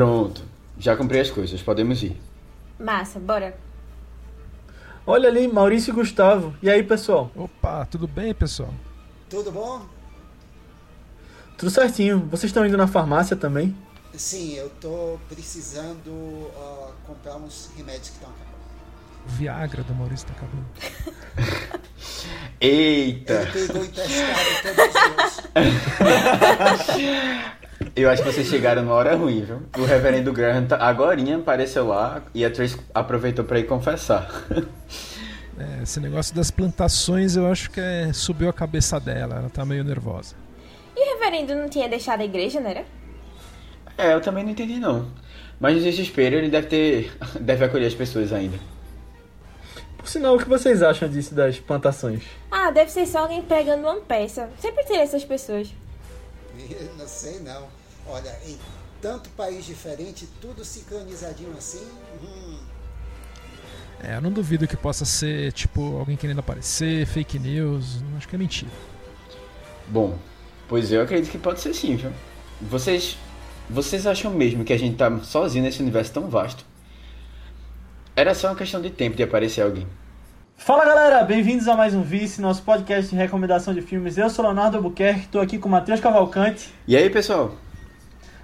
Pronto, já comprei as coisas, podemos ir. Massa, bora. Olha ali, Maurício e Gustavo. E aí, pessoal? Opa, tudo bem, pessoal? Tudo bom? Tudo certinho. Vocês estão indo na farmácia também? Sim, eu tô precisando uh, comprar uns remédios que estão acabando. O Viagra do Maurício tá acabando. Eita! Ele pegou emprestado todos os Eu acho que vocês chegaram numa hora ruim, viu? O reverendo Graham tá, agorinha apareceu lá e a Trace aproveitou para ir confessar. É, esse negócio das plantações eu acho que é, subiu a cabeça dela, ela tá meio nervosa. E o reverendo não tinha deixado a igreja, não era? É, eu também não entendi não. Mas no desespero ele deve ter. deve acolher as pessoas ainda. Por sinal, o que vocês acham disso das plantações? Ah, deve ser só alguém pregando uma peça. Sempre tem essas pessoas. Não sei não. Olha, em tanto país diferente, tudo sincronizadinho assim. Hum. É, eu não duvido que possa ser, tipo, alguém querendo aparecer, fake news. Acho que é mentira. Bom, pois eu acredito que pode ser sim, viu? Vocês. Vocês acham mesmo que a gente tá sozinho nesse universo tão vasto? Era só uma questão de tempo de aparecer alguém. Fala galera, bem-vindos a mais um Vice, nosso podcast de recomendação de filmes. Eu sou Leonardo Albuquerque, estou aqui com o Matheus Cavalcante. E aí, pessoal?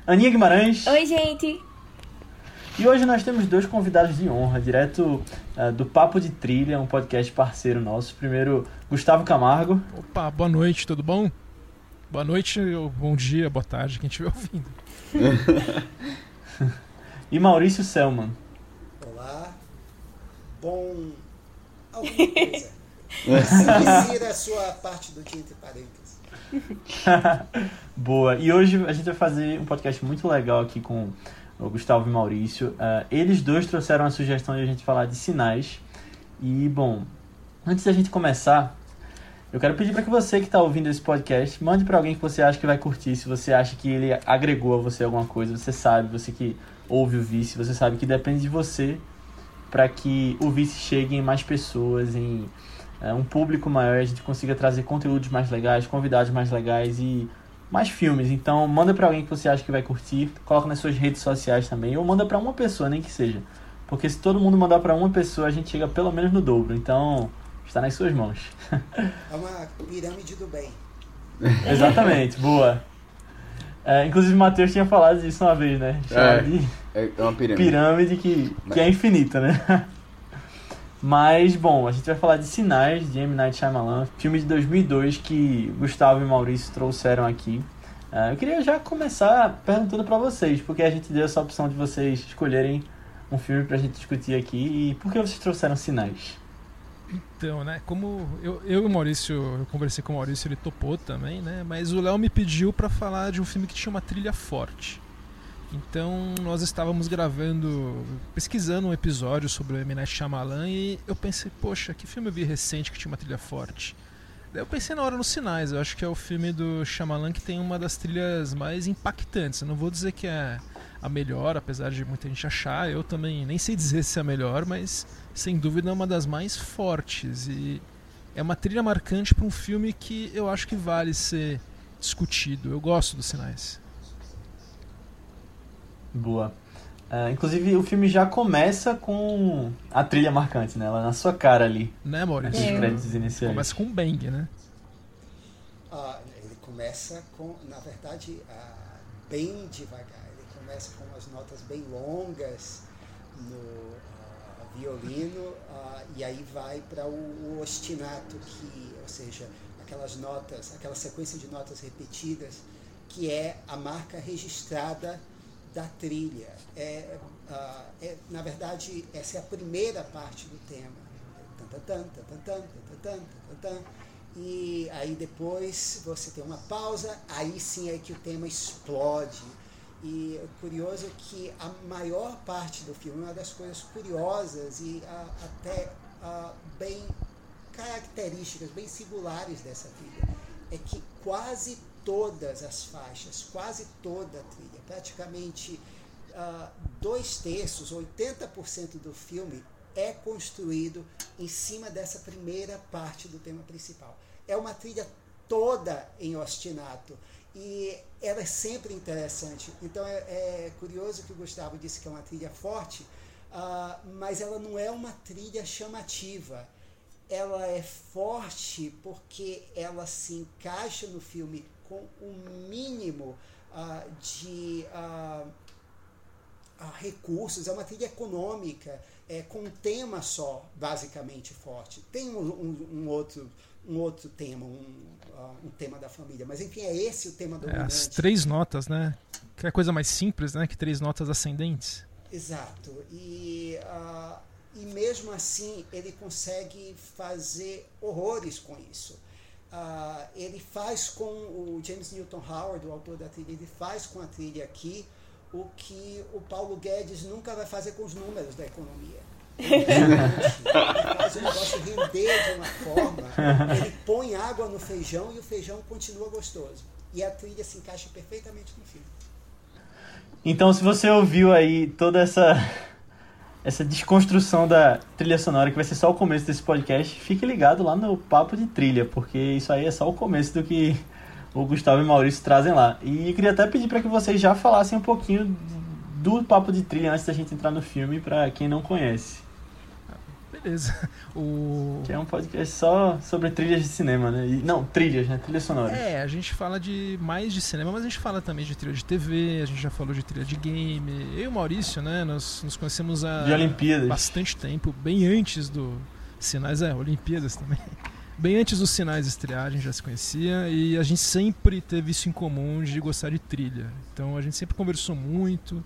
Aninha Guimarães. Oi, gente. E hoje nós temos dois convidados de honra, direto uh, do Papo de Trilha, um podcast parceiro nosso. Primeiro, Gustavo Camargo. Opa, boa noite, tudo bom? Boa noite, bom dia, boa tarde, quem estiver ouvindo. e Maurício Selman. Olá. Bom. Alguma coisa. Insira a sua parte do dia entre parênteses. Boa. E hoje a gente vai fazer um podcast muito legal aqui com o Gustavo e Maurício. Uh, eles dois trouxeram a sugestão de a gente falar de sinais. E, bom, antes da gente começar, eu quero pedir para que você que está ouvindo esse podcast, mande para alguém que você acha que vai curtir, se você acha que ele agregou a você alguma coisa, você sabe, você que ouve o Vice, você sabe que depende de você para que o Vice chegue em mais pessoas, em é, um público maior, a gente consiga trazer conteúdos mais legais, convidados mais legais e mais filmes. Então, manda para alguém que você acha que vai curtir, coloca nas suas redes sociais também, ou manda para uma pessoa, nem que seja. Porque se todo mundo mandar para uma pessoa, a gente chega pelo menos no dobro. Então, está nas suas mãos. É uma pirâmide do bem. Exatamente, boa. É, inclusive o Matheus tinha falado disso uma vez, né? É, de é uma pirâmide. pirâmide que, que é infinita, né? Mas, bom, a gente vai falar de Sinais, de M. Night Shyamalan, filme de 2002 que Gustavo e Maurício trouxeram aqui. Uh, eu queria já começar perguntando para vocês, porque a gente deu essa opção de vocês escolherem um filme pra gente discutir aqui e por que vocês trouxeram Sinais? Então, né, como eu, eu e o Maurício, eu conversei com o Maurício, ele topou também, né, mas o Léo me pediu para falar de um filme que tinha uma trilha forte. Então, nós estávamos gravando, pesquisando um episódio sobre o M. Night Shyamalan e eu pensei, poxa, que filme eu vi recente que tinha uma trilha forte? Daí eu pensei na hora nos Sinais, eu acho que é o filme do Shyamalan que tem uma das trilhas mais impactantes. Eu não vou dizer que é a melhor, apesar de muita gente achar, eu também nem sei dizer se é a melhor, mas sem dúvida é uma das mais fortes e é uma trilha marcante para um filme que eu acho que vale ser discutido. Eu gosto dos Sinais. Boa. Uh, inclusive, o filme já começa com a trilha marcante, né? Ela na sua cara ali. Né, Maurício? Esses créditos iniciais. Começa com um bang, né? Ah, ele começa com, na verdade, ah, bem devagar. Começa com umas notas bem longas no ah, violino e aí vai para o, o ostinato, que, ou seja, aquelas notas, aquela sequência de notas repetidas, que é a marca registrada da trilha. É, uh, é, na verdade, essa é a primeira parte do tema. E aí depois você tem uma pausa, aí sim é que o tema explode. E curioso é que a maior parte do filme, uma das coisas curiosas e até bem características, bem singulares dessa trilha, é que quase todas as faixas, quase toda a trilha, praticamente uh, dois terços, 80% do filme é construído em cima dessa primeira parte do tema principal. É uma trilha toda em ostinato e ela é sempre interessante. Então é, é curioso que o Gustavo disse que é uma trilha forte, uh, mas ela não é uma trilha chamativa. Ela é forte porque ela se encaixa no filme com o mínimo uh, de uh, recursos, é uma trilha econômica, é, com um tema só, basicamente forte. Tem um, um, um outro um outro tema, um, uh, um tema da família. Mas enfim, é esse o tema dominante. É, as três notas, né? Que é a coisa mais simples, né? Que três notas ascendentes. Exato. E, uh, e mesmo assim ele consegue fazer horrores com isso. Uh, ele faz com o James Newton Howard, o autor da trilha, ele faz com a trilha aqui o que o Paulo Guedes nunca vai fazer com os números da economia faz o negócio render de uma forma, ele põe água no feijão e o feijão continua gostoso. E a trilha se encaixa perfeitamente no filme. Então, se você ouviu aí toda essa essa desconstrução da trilha sonora, que vai ser só o começo desse podcast, fique ligado lá no Papo de Trilha, porque isso aí é só o começo do que o Gustavo e o Maurício trazem lá. E queria até pedir para que vocês já falassem um pouquinho do Papo de Trilha antes da gente entrar no filme, para quem não conhece. O... Que é um podcast só sobre trilhas de cinema, né? E, não, trilhas, né? Trilhas sonoras. É, a gente fala de mais de cinema, mas a gente fala também de trilha de TV, a gente já falou de trilha de game. Eu e o Maurício, né? Nós nos conhecemos há de Olimpíadas. bastante tempo, bem antes do Sinais, é, Olimpíadas também. Bem antes dos sinais estrear, a gente já se conhecia e a gente sempre teve isso em comum de gostar de trilha. Então a gente sempre conversou muito.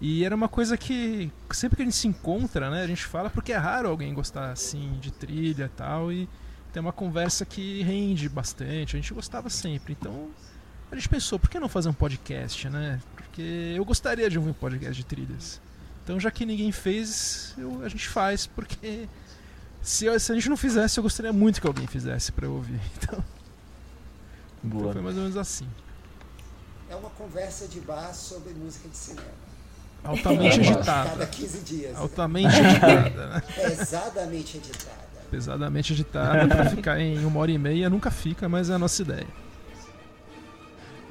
E era uma coisa que sempre que a gente se encontra, né, a gente fala porque é raro alguém gostar assim de trilha e tal e tem uma conversa que rende bastante. A gente gostava sempre. Então a gente pensou, por que não fazer um podcast, né? Porque eu gostaria de ouvir um podcast de trilhas. Então já que ninguém fez, eu, a gente faz porque se, eu, se, a gente não fizesse, eu gostaria muito que alguém fizesse para eu ouvir. Então, então foi mais ou menos assim. É uma conversa de bar sobre música de cinema. Altamente agitada. Cada 15 dias. Altamente editada, né? Pesadamente editada. Pesadamente editada pra ficar em uma hora e meia. Nunca fica, mas é a nossa ideia.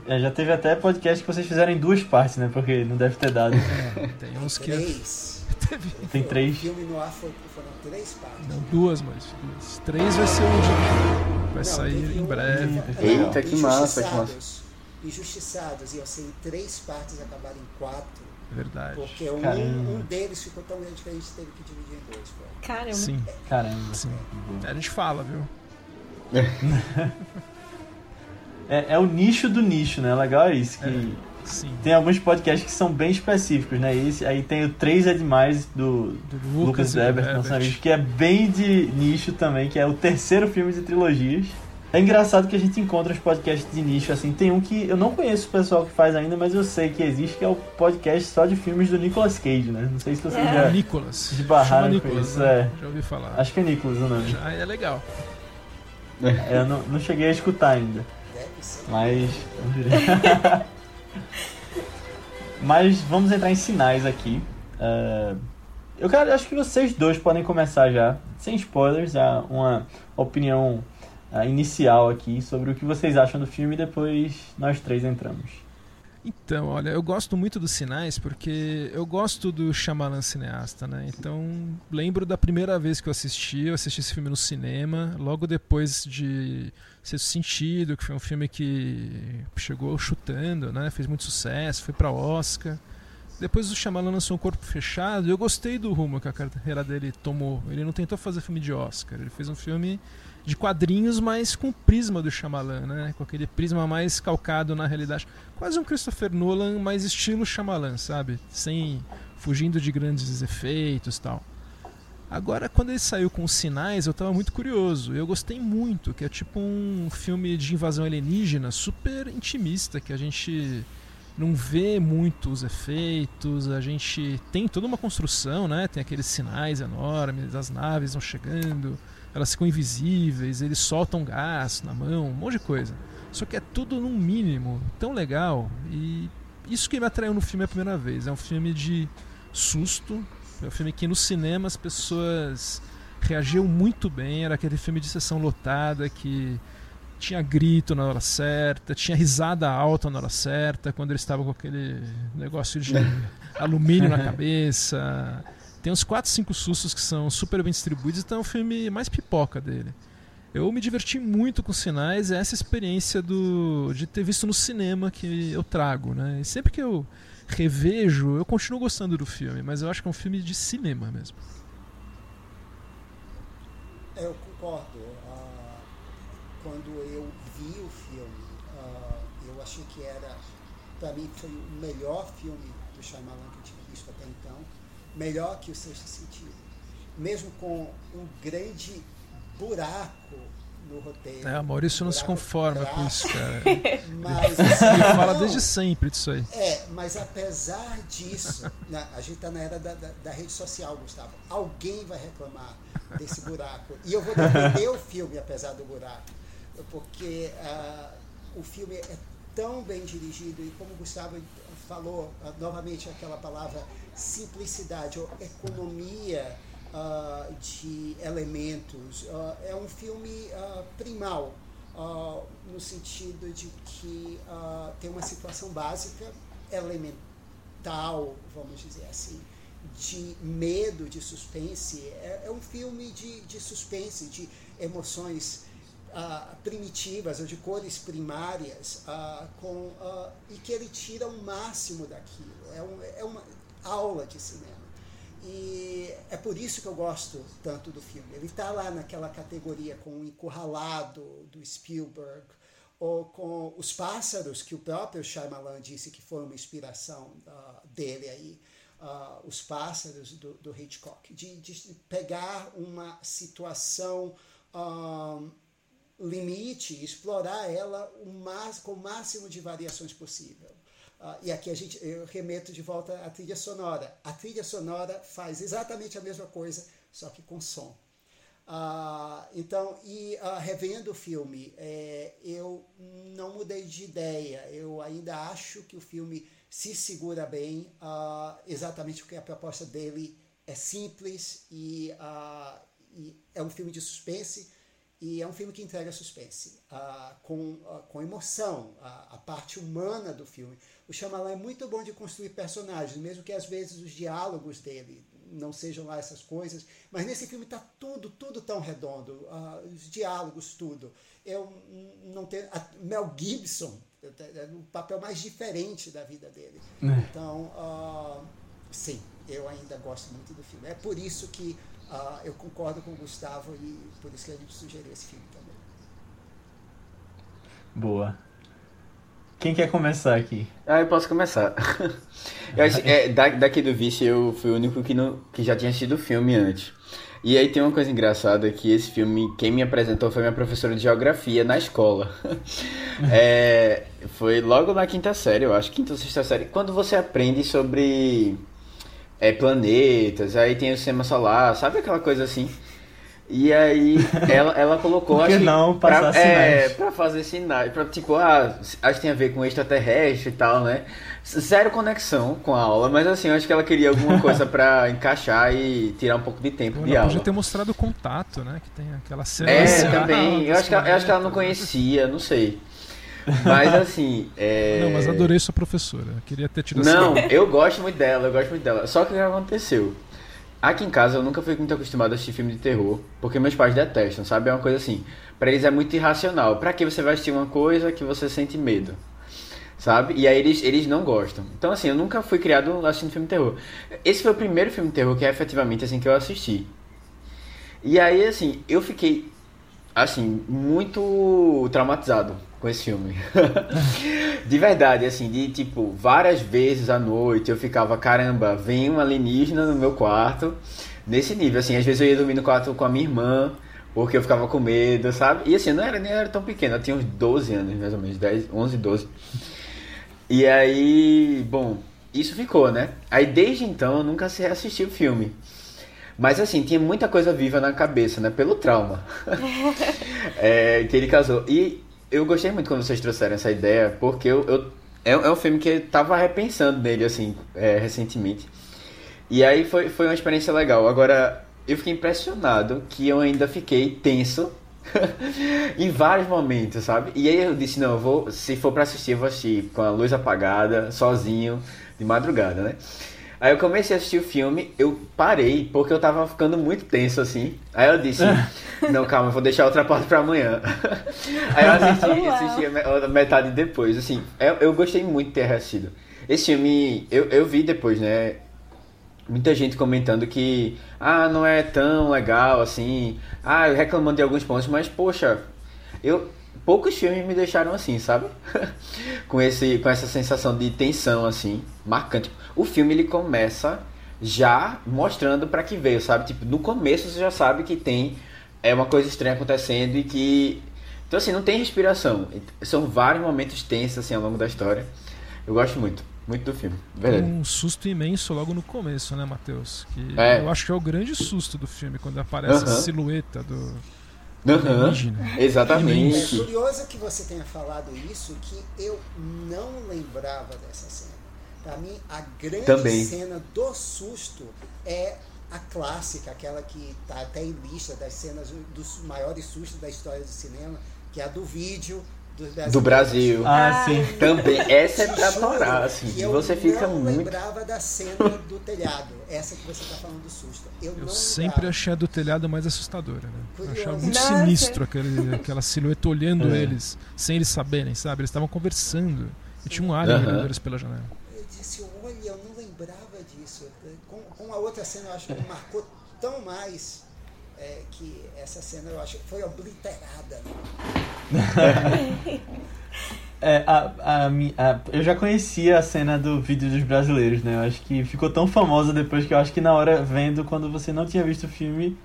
É, já teve até podcast que vocês fizeram em duas partes, né? Porque não deve ter dado. É, tem uns que. Três. Teve... Tem três. O filme no ar foi, foram três partes. Não, duas, mas duas. Três vai ser um. Vai não, sair em breve. Eita, que massa, que massa. Injustiçados iam ser em três partes, acabaram em quatro. Verdade. Porque um, um, deles ficou tão grande que a gente teve que dividir em dois. Pô. Caramba. Sim. Caramba. Sim. A gente fala, viu? é, é, o nicho do nicho, né? Legal é isso. Que é, sim. Tem alguns podcasts que são bem específicos, né? Esse, aí tem o 3 é Demais do, do Lucas, Lucas Weber, nosso amigo, que é bem de nicho também, que é o terceiro filme de trilogias. É engraçado que a gente encontra os podcasts de nicho, assim. Tem um que eu não conheço o pessoal que faz ainda, mas eu sei que existe, que é o podcast só de filmes do Nicolas Cage, né? Não sei se você é. já Nicolas. esbarraram Nicolas, isso. Né? É. Já ouvi falar. Acho que é Nicolas o nome. Já é legal. É, eu não, não cheguei a escutar ainda. Mas. mas vamos entrar em sinais aqui. Uh, eu quero, acho que vocês dois podem começar já, sem spoilers, já uma opinião inicial aqui sobre o que vocês acham do filme e depois nós três entramos. Então, olha, eu gosto muito dos sinais porque eu gosto do Shyamalan cineasta, né? Então, lembro da primeira vez que eu assisti, eu assisti esse filme no cinema, logo depois de Sexto Sentido, que foi um filme que chegou chutando, né? Fez muito sucesso, foi para Oscar. Depois o Shyamalan lançou um Corpo Fechado e eu gostei do rumo que a carreira dele tomou. Ele não tentou fazer filme de Oscar, ele fez um filme de quadrinhos, mas com o prisma do Shyamalan, né? Com aquele prisma mais calcado na realidade. Quase um Christopher Nolan, mais estilo Shyamalan, sabe? Sem fugindo de grandes efeitos e tal. Agora, quando ele saiu com os sinais, eu estava muito curioso. Eu gostei muito, que é tipo um filme de invasão alienígena super intimista, que a gente não vê muito os efeitos, a gente tem toda uma construção, né? Tem aqueles sinais enormes, as naves vão chegando, elas ficam invisíveis, eles soltam gás na mão, um monte de coisa. Só que é tudo num mínimo, tão legal. E isso que me atraiu no filme a primeira vez. É um filme de susto. É um filme que no cinema as pessoas reagiam muito bem. Era aquele filme de sessão lotada que tinha grito na hora certa, tinha risada alta na hora certa, quando ele estava com aquele negócio de alumínio na cabeça. Tem uns 4, 5 sustos que são super bem distribuídos, então é o filme mais pipoca dele. Eu me diverti muito com sinais, é essa experiência do, de ter visto no cinema que eu trago, né? E sempre que eu revejo, eu continuo gostando do filme, mas eu acho que é um filme de cinema mesmo. Eu concordo. Uh, quando eu vi o filme, uh, eu achei que era, para mim, foi o melhor filme do Shyamalan que eu tinha visto até então, melhor que o Sexto Sentido, mesmo com um grande buraco no roteiro. É, Maurício não se conforma com isso, cara. Mas, assim, Ele fala não, desde sempre disso aí. É, mas apesar disso, na, a gente está na era da, da, da, rede social, Gustavo. Alguém vai reclamar desse buraco. E eu vou defender o filme, apesar do buraco. Porque uh, o filme é tão bem dirigido e como o Gustavo falou, uh, novamente aquela palavra simplicidade economia uh, de elementos. Uh, é um filme uh, primal, no sentido de que tem uma situação básica, elemental, vamos dizer assim, de medo, de suspense. É, é um filme de, de suspense, de emoções primitivas ou de cores primárias com, e que ele tira o máximo daquilo. É, um, é uma aula de cinema. E é por isso que eu gosto tanto do filme. Ele está lá naquela categoria com o Encurralado, do Spielberg, ou com Os Pássaros, que o próprio Shyamalan disse que foi uma inspiração uh, dele aí, uh, Os Pássaros, do, do Hitchcock, de, de, pegar uma situação um, limite e explorar ela o mais, com o máximo de variações possível. Uh, e aqui a gente, eu remeto de volta à trilha sonora. A trilha sonora faz exatamente a mesma coisa, só que com som. Uh, então, e uh, revendo o filme, é, eu não mudei de ideia. Eu ainda acho que o filme se segura bem, exatamente porque a proposta dele é simples e, e é um filme de suspense e é um filme que entrega suspense, com, com emoção, a parte humana do filme. O Shyamalan é muito bom de construir personagens, mesmo que às vezes os diálogos dele não sejam lá essas coisas, mas nesse filme está tudo, tudo tão redondo, os diálogos, tudo. Eu não tenho... Mel Gibson, é o papel mais diferente da vida dele. É. Então, sim, eu ainda gosto muito do filme. É por isso que Uh, eu concordo com o Gustavo e por isso que a gente sugeriu esse filme também. Boa. Quem quer começar aqui? Ah, eu posso começar. eu é, daqui do Vice eu fui o único que, não, que já tinha assistido o filme antes. E aí tem uma coisa engraçada que esse filme, quem me apresentou foi minha professora de geografia na escola. é, foi logo na quinta série, eu acho, quinta ou sexta série, quando você aprende sobre é, planetas, aí tem o sistema solar, sabe aquela coisa assim? E aí ela, ela colocou. Por que acho não passar pra, sinais? É, pra fazer sinais. Pra, tipo, ah, acho que tem a ver com extraterrestre e tal, né? Zero conexão com a aula, mas assim, eu acho que ela queria alguma coisa pra encaixar e tirar um pouco de tempo Pô, de aula. Podia ter mostrado o contato, né? Que tem aquela cena. É, assim, também. ah, Eu acho, que, ela- eu acho que ela não né? conhecia, não sei. Mas assim. É... Não, mas adorei sua professora. Queria ter tido Não, essa. eu gosto muito dela, eu gosto muito dela. Só que o que aconteceu? Aqui em casa eu nunca fui muito acostumado a assistir filme de terror, porque meus pais detestam, sabe? É uma coisa assim, pra eles é muito irracional. Pra que você vai assistir uma coisa que você sente medo? Sabe? E aí eles, eles não gostam. Então assim, eu nunca fui criado assistindo filme de terror. Esse foi o primeiro filme de terror que é efetivamente assim que eu assisti. E aí assim, eu fiquei assim, muito traumatizado com esse filme. de verdade, assim, de tipo, várias vezes à noite eu ficava, caramba, vem um alienígena no meu quarto. Nesse nível, assim, às vezes eu ia dormir no quarto com a minha irmã, porque eu ficava com medo, sabe? E assim, não era nem era tão pequeno, eu tinha uns 12 anos, mais ou menos, 10, 11, 12. E aí, bom, isso ficou, né? Aí desde então eu nunca assisti o filme. Mas assim, tinha muita coisa viva na cabeça, né? Pelo trauma é, que ele casou. E eu gostei muito quando vocês trouxeram essa ideia, porque eu, eu é, é, um filme que eu tava repensando nele, assim, é, recentemente. E aí foi, foi uma experiência legal. Agora, eu fiquei impressionado que eu ainda fiquei tenso em vários momentos, sabe? E aí eu disse, não, eu vou, se for pra assistir, eu vou assistir com a luz apagada, sozinho, de madrugada, né? Aí eu comecei a assistir o filme, eu parei, porque eu tava ficando muito tenso, assim. Aí eu disse, não, calma, vou deixar outra parte pra amanhã. Aí eu assisti, assisti a metade depois, assim. Eu, eu gostei muito de ter assistido. Esse filme, eu, eu vi depois, né? muita gente comentando que ah, não é tão legal assim, ah, reclamando de alguns pontos, mas poxa, eu poucos filmes me deixaram assim, sabe? com esse com essa sensação de tensão assim, marcante. O filme ele começa já mostrando para que veio, sabe? Tipo, no começo você já sabe que tem é uma coisa estranha acontecendo e que então assim, não tem respiração. São vários momentos tensos assim ao longo da história. Eu gosto muito. Muito do filme, verdade. Um susto imenso logo no começo, né, Matheus? Que é. eu acho que é o grande susto do filme, quando aparece uh -huh. a silhueta do. Uhum. Exatamente. É curioso que você tenha falado isso, que eu não lembrava dessa cena. Para mim, a grande Também. cena do susto é a clássica, aquela que está até em lista das cenas dos maiores sustos da história do cinema, que é a do vídeo do Brasil. Ah, sim. Também. Essa é pra parar, assim. Eu você fica não muito. lembrava da cena do telhado. Essa que você tá falando do susto. Eu, eu não sempre lembrava. achei a do telhado mais assustadora, né? Eu achava muito Nossa. sinistro aquele, aquela silhueta olhando É. eles, sem eles saberem, sabe? Eles estavam conversando. E tinha um alien Aham. olhando eles pela janela. Eu disse, olha, eu não lembrava disso. Com, com a outra cena, eu acho que marcou tão mais é, que essa cena, eu acho que foi obliterada. Né? É, a, a, a- eu já conhecia a cena do vídeo dos brasileiros, né? Eu acho que ficou tão famosa depois que eu acho que na hora vendo, quando você não tinha visto o filme,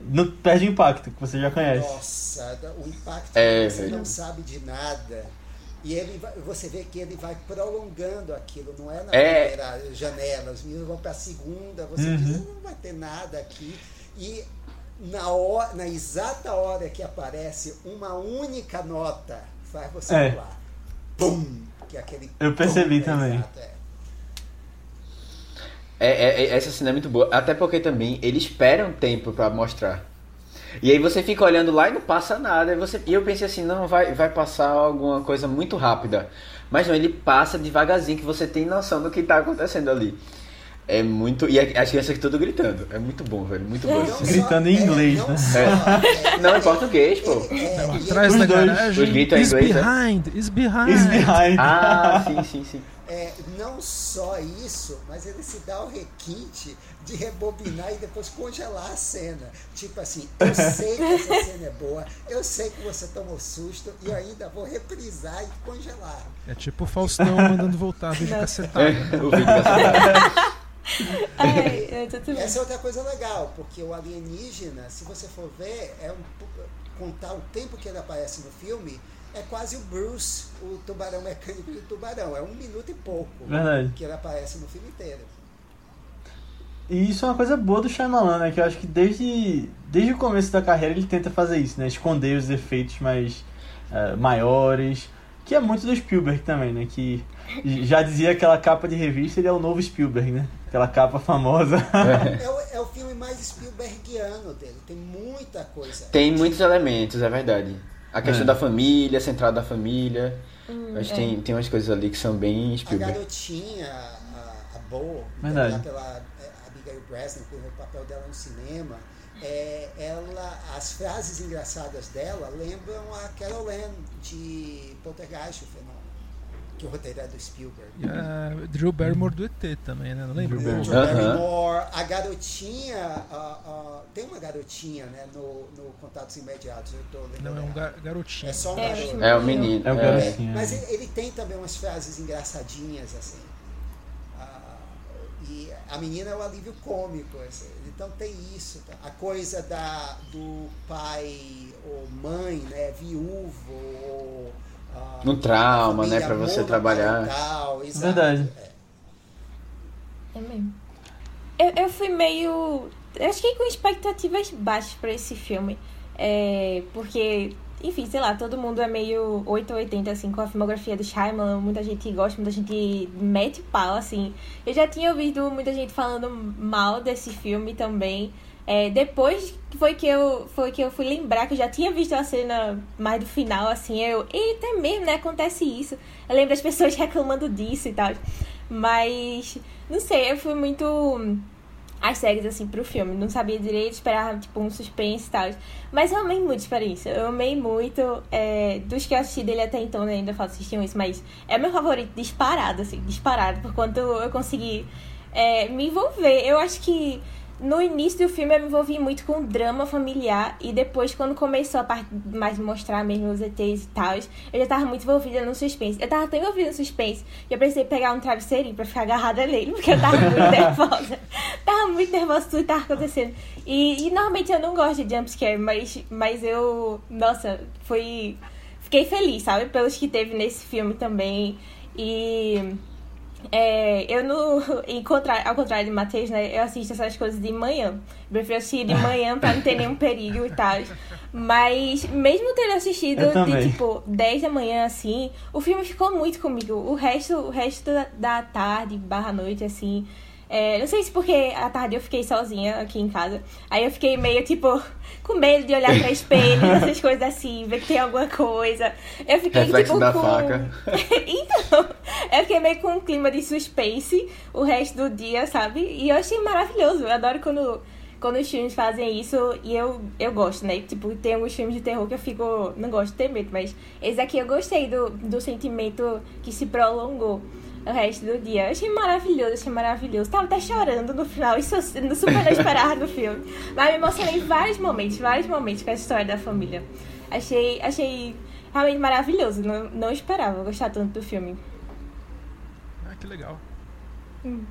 não perde o impacto, que você já conhece. Nossa, o impacto É, você velho. não sabe de nada. E ele vai- você vê que ele vai prolongando aquilo, não é na É. primeira janela, os meninos vão para a segunda, você Uhum. diz, não vai ter nada aqui. E na, hora, na exata hora que aparece uma única nota, faz você É. pular. Pum! Que é aquele Eu percebi também. exato, é. É, é- é- essa cena é muito boa. Até porque também eles esperam tempo pra mostrar. E aí você fica olhando lá e não passa nada. E, você, e eu pensei assim, não, vai, vai passar alguma coisa muito rápida. Mas não, ele passa devagarzinho que você tem noção do que tá acontecendo ali. É muito. E as crianças tudo gritando. É muito bom, velho. Muito bom. Não assim. Gritando em inglês, não né? só- é, Não, em português, pô. é, Não, atrás da dois. garagem. Os gritos em is inglês, né? behind, is behind. Is behind. Ah, sim, sim, sim. É, não só isso, mas ele se dá o requinte de rebobinar e depois congelar a cena. Tipo assim, eu sei que essa cena é boa, eu sei que você tomou susto e eu ainda vou reprisar e congelar. É tipo o Faustão mandando voltar vídeo cacetado. É, o vídeo. Ai, bem. Essa é outra coisa legal, porque o alienígena, se você for ver, é um, contar o tempo que ele aparece no filme, é quase o Bruce, o tubarão mecânico de tubarão. É um minuto e pouco Verdade. que ele aparece no filme inteiro. E isso é uma coisa boa do Shyamalan, né? Que eu acho que desde, desde o começo da carreira ele tenta fazer isso, né? Esconder os efeitos mais eh, maiores. Que é muito do Spielberg também, né? Que já dizia aquela capa de revista, ele é o novo Spielberg, né? Aquela capa famosa. É o, é o filme mais Spielbergiano dele, tem muita coisa. Tem muitos elementos, é verdade. A questão É. da família, central da família. Mas é. tem, tem umas coisas ali que são bem A Spielberg. garotinha, a, a Bo, Verdade. interpretada pela é, Abigail Breslin, que o papel dela no cinema, é, ela, as frases engraçadas dela lembram a Carol Ann de Poltergeist, o fenômeno, que o roteiro é do Spielberg. E a Drew Barrymore do ET também, né? Não lembro? Drew O Barrymore. Drew. Barrymore, a garotinha, a- a- tem uma garotinha né, no, no Contatos Imediatos, eu tô lembrando. Não, é um errado. ga- garotinho. É só um É, garoto. que- É o menino. É o é. garotinho. Mas ele, ele tem também umas frases engraçadinhas, assim. Ah, e a menina é o alívio cômico. assim. Então tem isso. tá? A coisa da, do pai ou mãe, né, viúvo, ou. Um trauma, família né, pra você trabalhar. monoparental, exato. Verdade. É. É mesmo. Eu, eu fui meio. Eu acho que com expectativas baixas pra esse filme. É, porque, enfim, sei lá, todo mundo é meio 8 ou 80, assim, com a filmografia do Shyamalan. Muita gente gosta, muita gente mete pau, assim. Eu já tinha ouvido muita gente falando mal desse filme também. É, depois foi que, eu, foi que eu fui lembrar que eu já tinha visto a cena mais do final, assim, eu, eita, mesmo, né? Acontece isso. Eu lembro das pessoas reclamando disso e tal. Mas, não sei, eu fui muito as cegas, assim, pro filme. Não sabia direito, esperava, tipo, um suspense e tal. Mas eu amei muito a experiência. Eu amei muito. É, dos que eu assisti dele até então, né, ainda falo assistiam isso, mas é meu favorito disparado, assim, disparado, por quanto eu consegui é, me envolver. Eu acho que no início do filme eu me envolvi muito com drama familiar e depois quando começou a parte mais mostrar mesmo os ETs e tal, eu já tava muito envolvida no suspense. Eu tava tão envolvida no suspense que eu precisei pegar um travesseirinho pra ficar agarrada nele, porque eu tava muito nervosa. tava muito nervosa tudo que tava acontecendo. E, e normalmente eu não gosto de jumpscare, mas, mas eu, nossa, foi... Fiquei feliz, sabe? Pelos que teve nesse filme também. E é, eu não. Contra, ao contrário de Matheus, né? Eu assisto essas coisas de manhã. Eu prefiro assistir de manhã pra não ter nenhum perigo e tal. Mas, mesmo tendo assistido de tipo 10 da manhã, assim, o filme ficou muito comigo. O resto, o resto da tarde, barra noite, assim. É, não sei se porque à tarde eu fiquei sozinha aqui em casa. Aí eu fiquei meio, tipo, com medo de olhar pra espelho, essas coisas assim, ver que tem alguma coisa. Eu fiquei, Reflexo tipo, da com... faca. então, eu fiquei meio com um clima de suspense o resto do dia, sabe? E eu achei maravilhoso. Eu adoro quando, quando os filmes fazem isso e eu, eu gosto, né? Tipo, tem alguns filmes de terror que eu fico... Não gosto de ter medo, mas esse aqui eu gostei do, do sentimento que se prolongou o resto do dia. Eu achei maravilhoso, achei maravilhoso. Tava até chorando no final, isso eu super não esperava no filme. Mas me emocionei em vários momentos, vários momentos com a história da família. Achei, achei realmente maravilhoso. Não, não esperava gostar tanto do filme. Ah, que legal. Hum.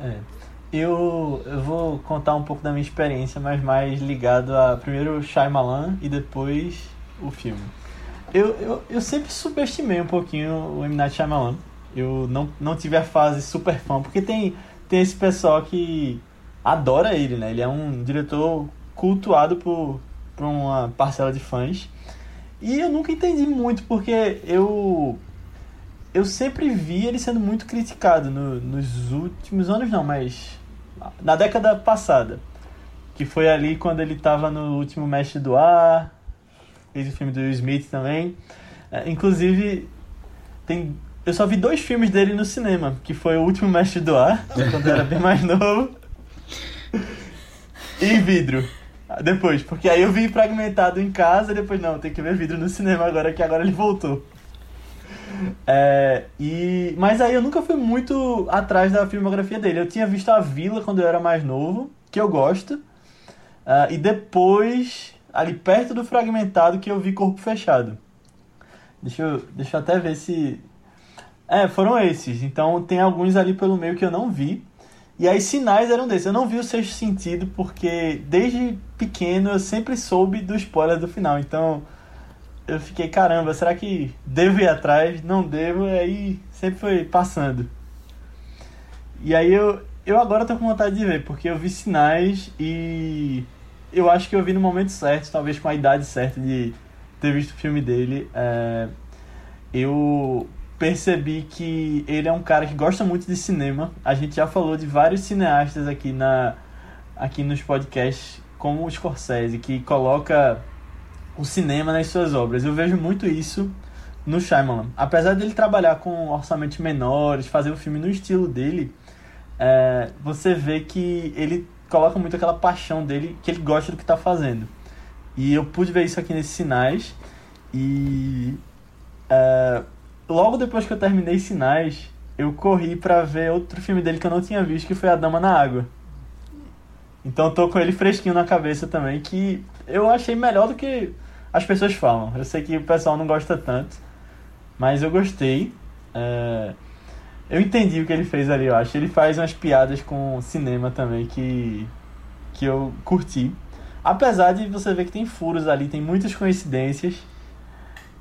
É. Eu, eu vou contar um pouco da minha experiência, mas mais ligado a primeiro Shyamalan e depois o filme. Eu, eu, eu sempre subestimei um pouquinho o M. Night Shyamalan. Eu não, não tive a fase super fã, porque tem, tem esse pessoal que adora ele, né? Ele é um diretor cultuado por, por uma parcela de fãs. E eu nunca entendi muito, porque eu eu sempre vi ele sendo muito criticado no, nos últimos anos, não, mas na década passada. Que foi ali quando ele estava no último Mestre do Ar, fez o filme do Will Smith também. É, inclusive, tem eu só vi dois filmes dele no cinema, que foi O Último Mestre do Ar, quando eu era bem mais novo, e Vidro. Depois, porque aí eu vi fragmentado em casa, e depois, não, tem que ver Vidro no cinema agora, que agora ele voltou. É, e, mas aí eu nunca fui muito atrás da filmografia dele. Eu tinha visto A Vila quando eu era mais novo, que eu gosto. Uh, e depois, ali perto do fragmentado, que eu vi Corpo Fechado. Deixa eu, deixa eu até ver se, é, foram esses. Então tem alguns ali pelo meio que eu não vi. E aí sinais eram desses. Eu não vi o sexto sentido porque desde pequeno eu sempre soube do spoiler do final. Então eu fiquei, caramba, será que devo ir atrás? Não devo, e aí sempre foi passando. E aí eu, eu agora tô com vontade de ver, porque eu vi sinais e eu acho que eu vi no momento certo, talvez com a idade certa de ter visto o filme dele. É, eu percebi que ele é um cara que gosta muito de cinema. A gente já falou de vários cineastas aqui na aqui nos podcasts, como o Scorsese, que coloca o cinema nas suas obras. Eu vejo muito isso no Shyamalan. Apesar dele trabalhar com orçamentos menores, fazer o filme no estilo dele, é, você vê que ele coloca muito aquela paixão dele, que ele gosta do que está fazendo. E eu pude ver isso aqui nesses sinais. E é, logo depois que eu terminei Sinais, eu corri para ver outro filme dele que eu não tinha visto, que foi A Dama na Água. Então tô com ele fresquinho na cabeça também, que eu achei melhor do que as pessoas falam. Eu sei que o pessoal não gosta tanto, mas eu gostei. É... Eu entendi o que ele fez ali, eu acho. Ele faz umas piadas com cinema também que, que eu curti. Apesar de você ver que tem furos ali, tem muitas coincidências.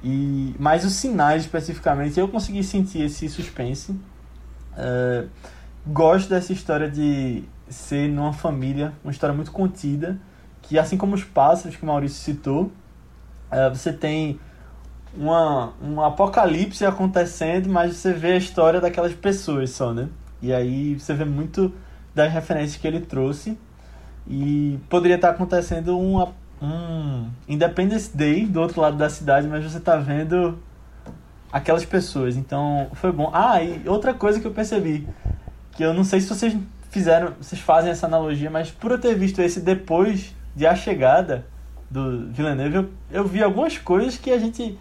E, mas os sinais especificamente, eu consegui sentir esse suspense. Uh, gosto dessa história de ser numa família, uma história muito contida, que assim como os pássaros que o Maurício citou, uh, você tem uma, um apocalipse acontecendo, mas você vê a história daquelas pessoas só, né? E aí você vê muito das referências que ele trouxe. E poderia estar acontecendo um, um Independence Day do outro lado da cidade, mas você tá vendo aquelas pessoas. Então foi bom. Ah, e outra coisa que eu percebi, que eu não sei se vocês fizeram, vocês fazem essa analogia, mas por eu ter visto esse depois de A Chegada do Villeneuve, eu, eu vi algumas coisas que a gente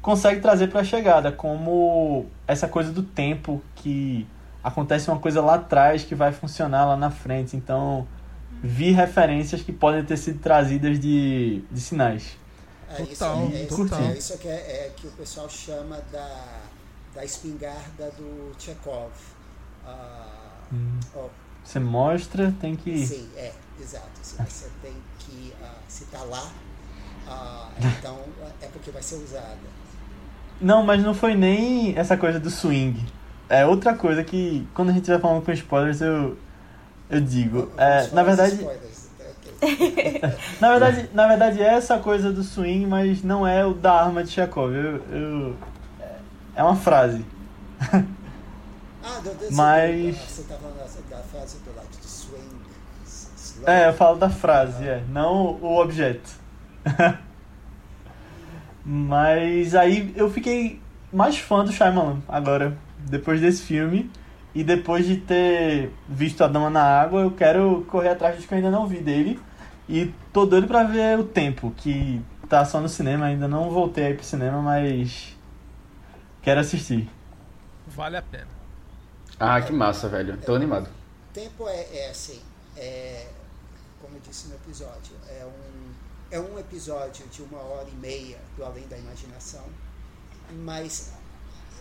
consegue trazer para a chegada, como essa coisa do tempo que acontece uma coisa lá atrás que vai funcionar lá na frente. Então, vi referências que podem ter sido trazidas de, de sinais. É, Total, isso, é, total. É, isso que, é, é que o pessoal chama da, da espingarda do Chekhov. Ah, Hum. ó, Você mostra, tem que. Sim, é, exato. Você tem que, ah, se tá lá, ah, então é porque vai ser usada. Não, mas não foi nem essa coisa do swing. É outra coisa que, quando a gente vai falando com spoilers, eu, eu digo. É, na verdade, na verdade, na verdade é essa coisa do swing, mas não é o da arma de Chekhov. Eu, eu- é uma frase. Ah, do, do, Mas- Você tá falando da, frase do swing. slow. É, eu falo da frase, é, não o objeto. Mas aí eu fiquei mais fã do Shyamalan agora, depois desse filme. E depois de ter visto A Dama na Água, eu quero correr atrás dos que eu ainda não vi dele. E tô doido pra ver o tempo, que tá só no cinema, ainda não voltei aí pro cinema, mas quero assistir. Vale a pena. Ah, que massa, velho. Tô animado. tempo é, é assim, é, como eu disse no episódio, é um, é um episódio de uma hora e meia do Além da Imaginação, mas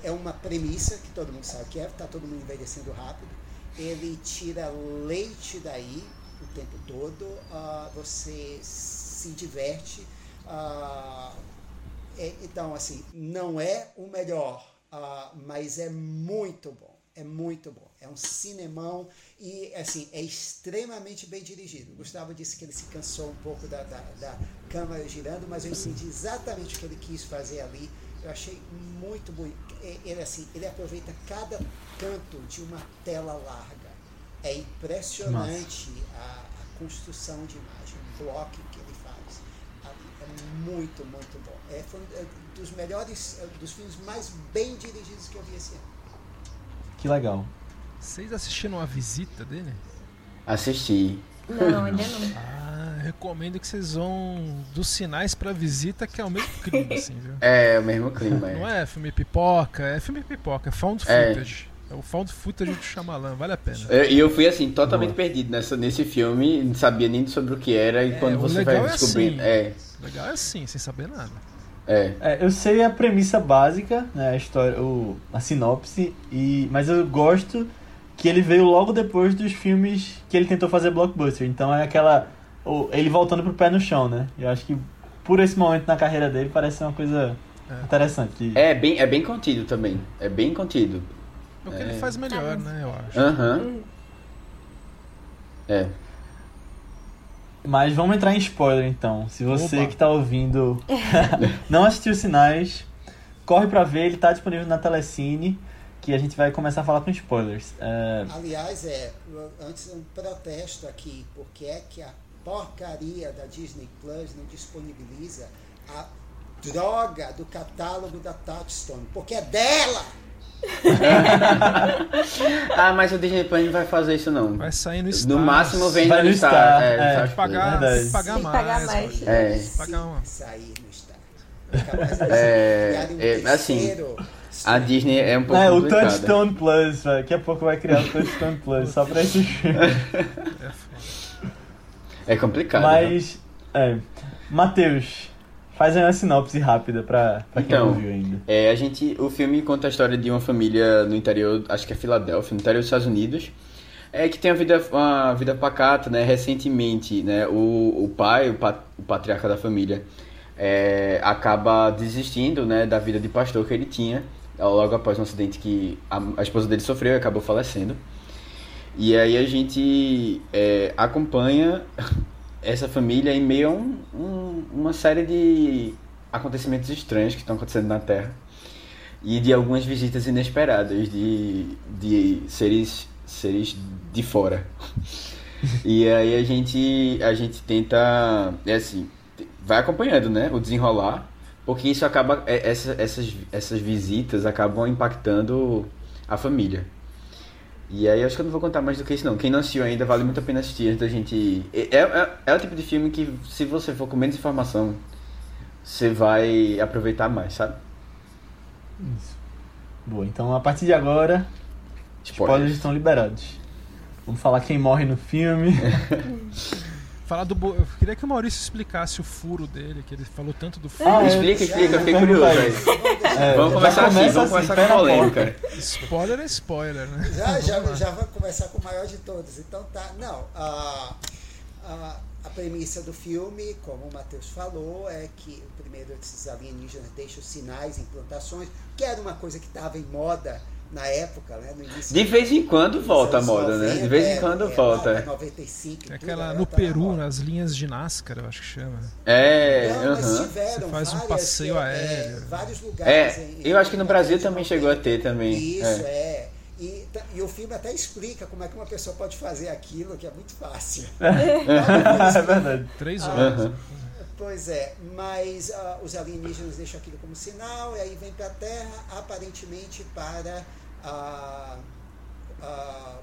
é uma premissa que todo mundo sabe que é, tá todo mundo envelhecendo rápido, ele tira leite daí o tempo todo, ah, você se diverte, ah, é, então assim, não é o melhor, ah, mas é muito bom. É muito bom. É um cinemão e assim é extremamente bem dirigido. O Gustavo disse que ele se cansou um pouco da, da, da câmera girando, mas eu entendi exatamente o que ele quis fazer ali. Eu achei muito bonito. É- Ele assim, ele aproveita cada canto de uma tela larga. É impressionante a, a construção de imagem, o bloco que ele faz. Ali é muito, muito bom. É, foi um é, dos melhores, é, dos filmes mais bem dirigidos que eu vi esse ano. Que legal. Vocês assistiram a visita dele? Assisti. Não, ainda não. Ah, recomendo que vocês vão dos sinais pra visita, que é o mesmo clima, assim, viu? É, o mesmo clima. Não É. é filme pipoca, é filme pipoca, é found É. footage. É o found footage do Shyamalan, vale a pena. Eu- E eu fui assim, totalmente Boa. perdido nessa, nesse filme, não sabia nem sobre o que era, e É, quando você vai é descobrindo. assim. É, Legal é assim, sem saber nada. é. É, eu sei a premissa básica, né, a história, o, a sinopse, e, mas eu gosto que ele veio logo depois dos filmes que ele tentou fazer blockbuster. Então é aquela. ele voltando pro pé no chão, né? Eu acho que por esse momento na carreira dele parece ser uma coisa É. interessante. É bem, é bem contido também. É bem contido. É o que É. ele faz melhor, né, eu acho. Aham. É. Mas vamos entrar em spoiler então. Se você Oba. que tá ouvindo não assistiu Sinais, corre pra ver, ele tá disponível na Telecine, que a gente vai começar a falar com spoilers. É, Aliás, é, antes um protesto aqui, porque é que a porcaria da Disney Plus não disponibiliza a droga do catálogo da Touchstone, porque é dela! Ah, mas o Disney Plus não vai fazer isso não. Vai sair no Stars. No máximo vem Vai no no Star. Star, É, é. Star Tem que pagar, que pagar mais. pagar mais. É. Tem que pagar uma. sair no Star. É É, é, assim, terceiro A Disney é um pouco é, o complicada. Touchstone Plus, velho. Daqui a pouco vai criar o Touchstone Plus, só pra esses filmes. É complicado. né? Mas, é. Matheus, faz uma sinopse rápida pra, pra quem Então, não viu ainda. É, a gente, o filme conta a história de uma família no interior, acho que é Filadélfia, no interior dos Estados Unidos, é que tem uma vida, uma vida pacata, né? Recentemente, né? O, o pai, o, o patriarca da família, é, acaba desistindo, né? Da vida de pastor que ele tinha, logo após um acidente que a, a esposa dele sofreu e acabou falecendo. E aí a gente é, acompanha essa família em meio a um- um- uma série de acontecimentos estranhos que estão acontecendo na Terra e de algumas visitas inesperadas de, de seres, seres de fora. E aí a gente, a gente tenta, é assim, vai acompanhando, né, o desenrolar, porque isso acaba, é, essa, essas, essas visitas acabam impactando a família. E aí acho que eu não vou contar mais do que isso não. Quem não assistiu ainda vale muito a pena assistir antes da gente. É, é, é o tipo de filme que se você for com menos informação, você vai aproveitar mais, sabe? Isso. Boa, então a partir de agora, spoilers estão liberados. Vamos falar quem morre no filme. Falar do. Bo... Eu queria que o Maurício explicasse o furo dele, que ele falou tanto do furo. Ah, explica, explica, eu fiquei curioso. aí. É, vamos começar assim, começa vamos assim, começar pé com na polêmica. Spoiler é spoiler, né? Já, já, já vou começar com o maior de todos. Então tá. Não, a, a, a premissa do filme, como o Matheus falou, é que o primeiro desses alienígenas deixa os sinais, implantações, que era uma coisa que estava em moda na época, né? No início De vez em quando volta a moda, né? De 90, vez em é, quando é, volta. pra 95 e É tudo, aquela ela no tá na Peru, nas linhas de NASCAR, eu acho que chama. É, Não, mas aham. tiveram Você faz um várias, passeio é, aéreo. é, vários lugares. É, em- eu acho que no Brasil também chegou a ter também. Isso, é. é. E, e o filme até explica como é que uma pessoa pode fazer aquilo, que é muito fácil. é verdade. Três Ah, horas. Pois é, mas ah, os alienígenas deixam aquilo como sinal, e aí vem para a Terra, aparentemente para ah, ah,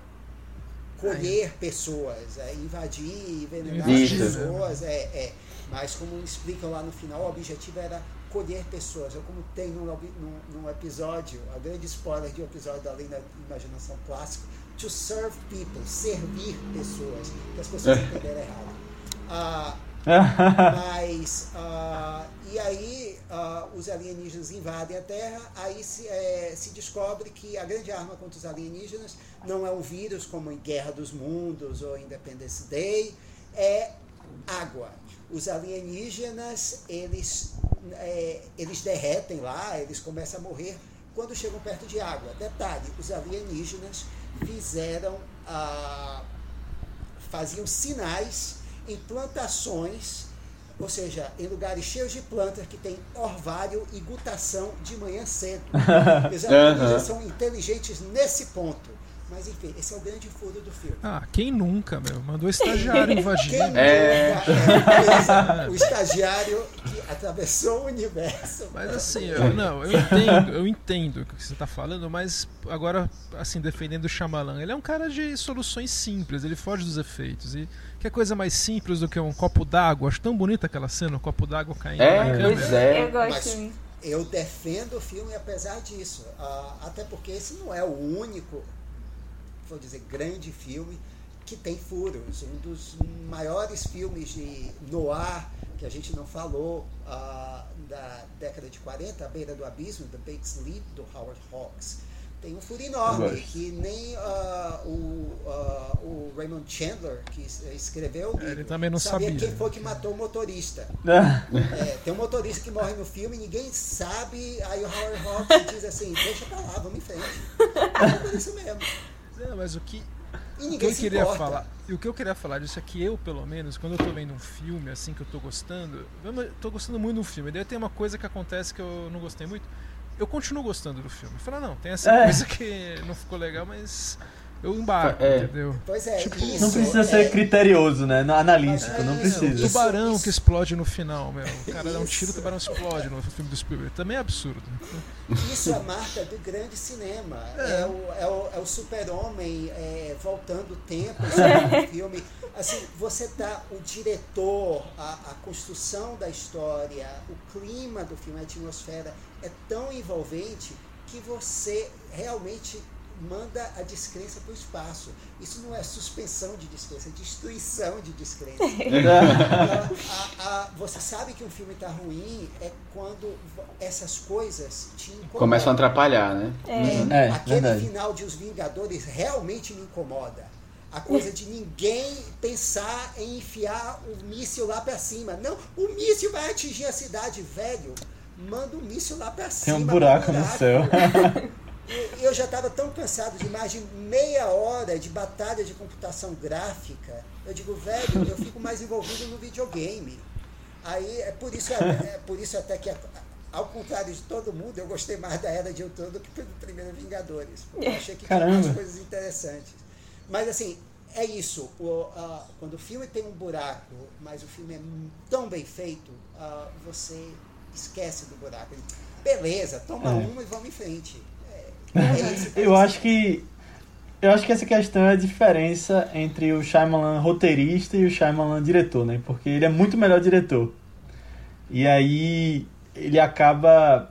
colher pessoas, é, invadir envenenar as Isso. pessoas. É, é. Mas como explicam lá no final, o objetivo era colher pessoas. Ou como tem num, num, num episódio, a grande spoiler de um episódio da Além da Imaginação Clássico, to serve people, servir pessoas, que as pessoas entenderam errado. Ah, mas, ah, e aí ah, os alienígenas invadem a Terra, aí se, eh, se descobre que a grande arma contra os alienígenas não é um vírus como em Guerra dos Mundos ou Independence Day, é água. Os alienígenas, eles, eh, eles derretem lá, eles começam a morrer quando chegam perto de água. Detalhe, os alienígenas fizeram, ah, faziam sinais em plantações, ou seja, em lugares cheios de plantas que tem orvalho e gutação de manhã cedo. Os alienígenas são inteligentes nesse ponto. Mas enfim, esse é o grande furo do filme. Ah, quem nunca, meu? Mandou estagiário invadir. Quem É. nunca é, o estagiário que atravessou o universo. Mas assim, eu, não, eu entendo, eu entendo o que você tá falando, mas agora, assim, defendendo o Shyamalan, ele é um cara de soluções simples, ele foge dos efeitos. E que coisa mais simples do que um copo d'água? Acho tão bonita aquela cena, um copo d'água caindo É, na câmera. pois é. Eu gosto Mas-. Eu defendo o filme apesar disso. Ah, até porque esse não é o único, vou dizer, grande filme que tem furos. Um dos maiores filmes de noir que a gente não falou ah, da década de 40, A Beira do Abismo, The Big Sleep, do Howard Hawks. Tem um furo enorme que nem ah, o, ah, o Raymond Chandler, que es- escreveu o É, ele livro, também não sabia sabia. quem foi que matou o motorista. É, tem um motorista que morre no filme, ninguém sabe, aí o Howard Hawks diz assim, deixa pra lá, vamos em frente. É por isso mesmo. Não, mas o que, E o que ninguém eu queria importa. falar, e o que eu queria falar disso é que eu, pelo menos, quando eu tô vendo um filme assim que eu tô gostando, eu tô gostando muito do filme. Daí tem uma coisa que acontece que eu não gostei muito. Eu continuo gostando do filme. Fala, não, tem essa É. coisa que não ficou legal, mas eu embarco, É. entendeu? Pois é, Tipo, isso Não precisa é- ser criterioso, né? Analítico, é não isso, precisa. O tubarão isso- que explode no final, meu. O cara dá um tiro, o tubarão explode no filme do Spielberg. Também é absurdo. Isso é a marca do grande cinema. É, o, é o, é o super-homem é, voltando o tempo, sabe, no filme. Assim, você tá, o diretor, a, a construção da história, o clima do filme, a atmosfera é tão envolvente que você realmente manda a descrença para o espaço. Isso não é suspensão de descrença, é destruição de descrença. A- a- você sabe que um filme está ruim é quando essas coisas te incomodam. Começam a atrapalhar, né? É, Aquele verdade. final de Os Vingadores realmente me incomoda. A coisa de ninguém pensar em enfiar o míssil lá para cima. Não, o míssil vai atingir a cidade, velho. Manda o míssil lá para cima. Tem um buraco no céu. E eu já estava tão cansado de mais de meia hora de batalha de computação gráfica. Eu digo, velho, eu fico mais envolvido no videogame. Aí é por isso, é por isso até que, ao contrário de todo mundo, eu gostei mais da Era de Ultron do que do primeiro Vingadores. Eu achei que tinha Caramba. umas coisas interessantes. Mas assim, é isso. O, uh, quando o filme tem um buraco, mas o filme é tão bem feito, uh, você esquece do buraco. Beleza, toma é. uma e vamos em frente. Eu acho que eu acho que essa questão é a diferença entre o Shyamalan roteirista e o Shyamalan diretor, né? Porque ele é muito melhor diretor. E aí ele acaba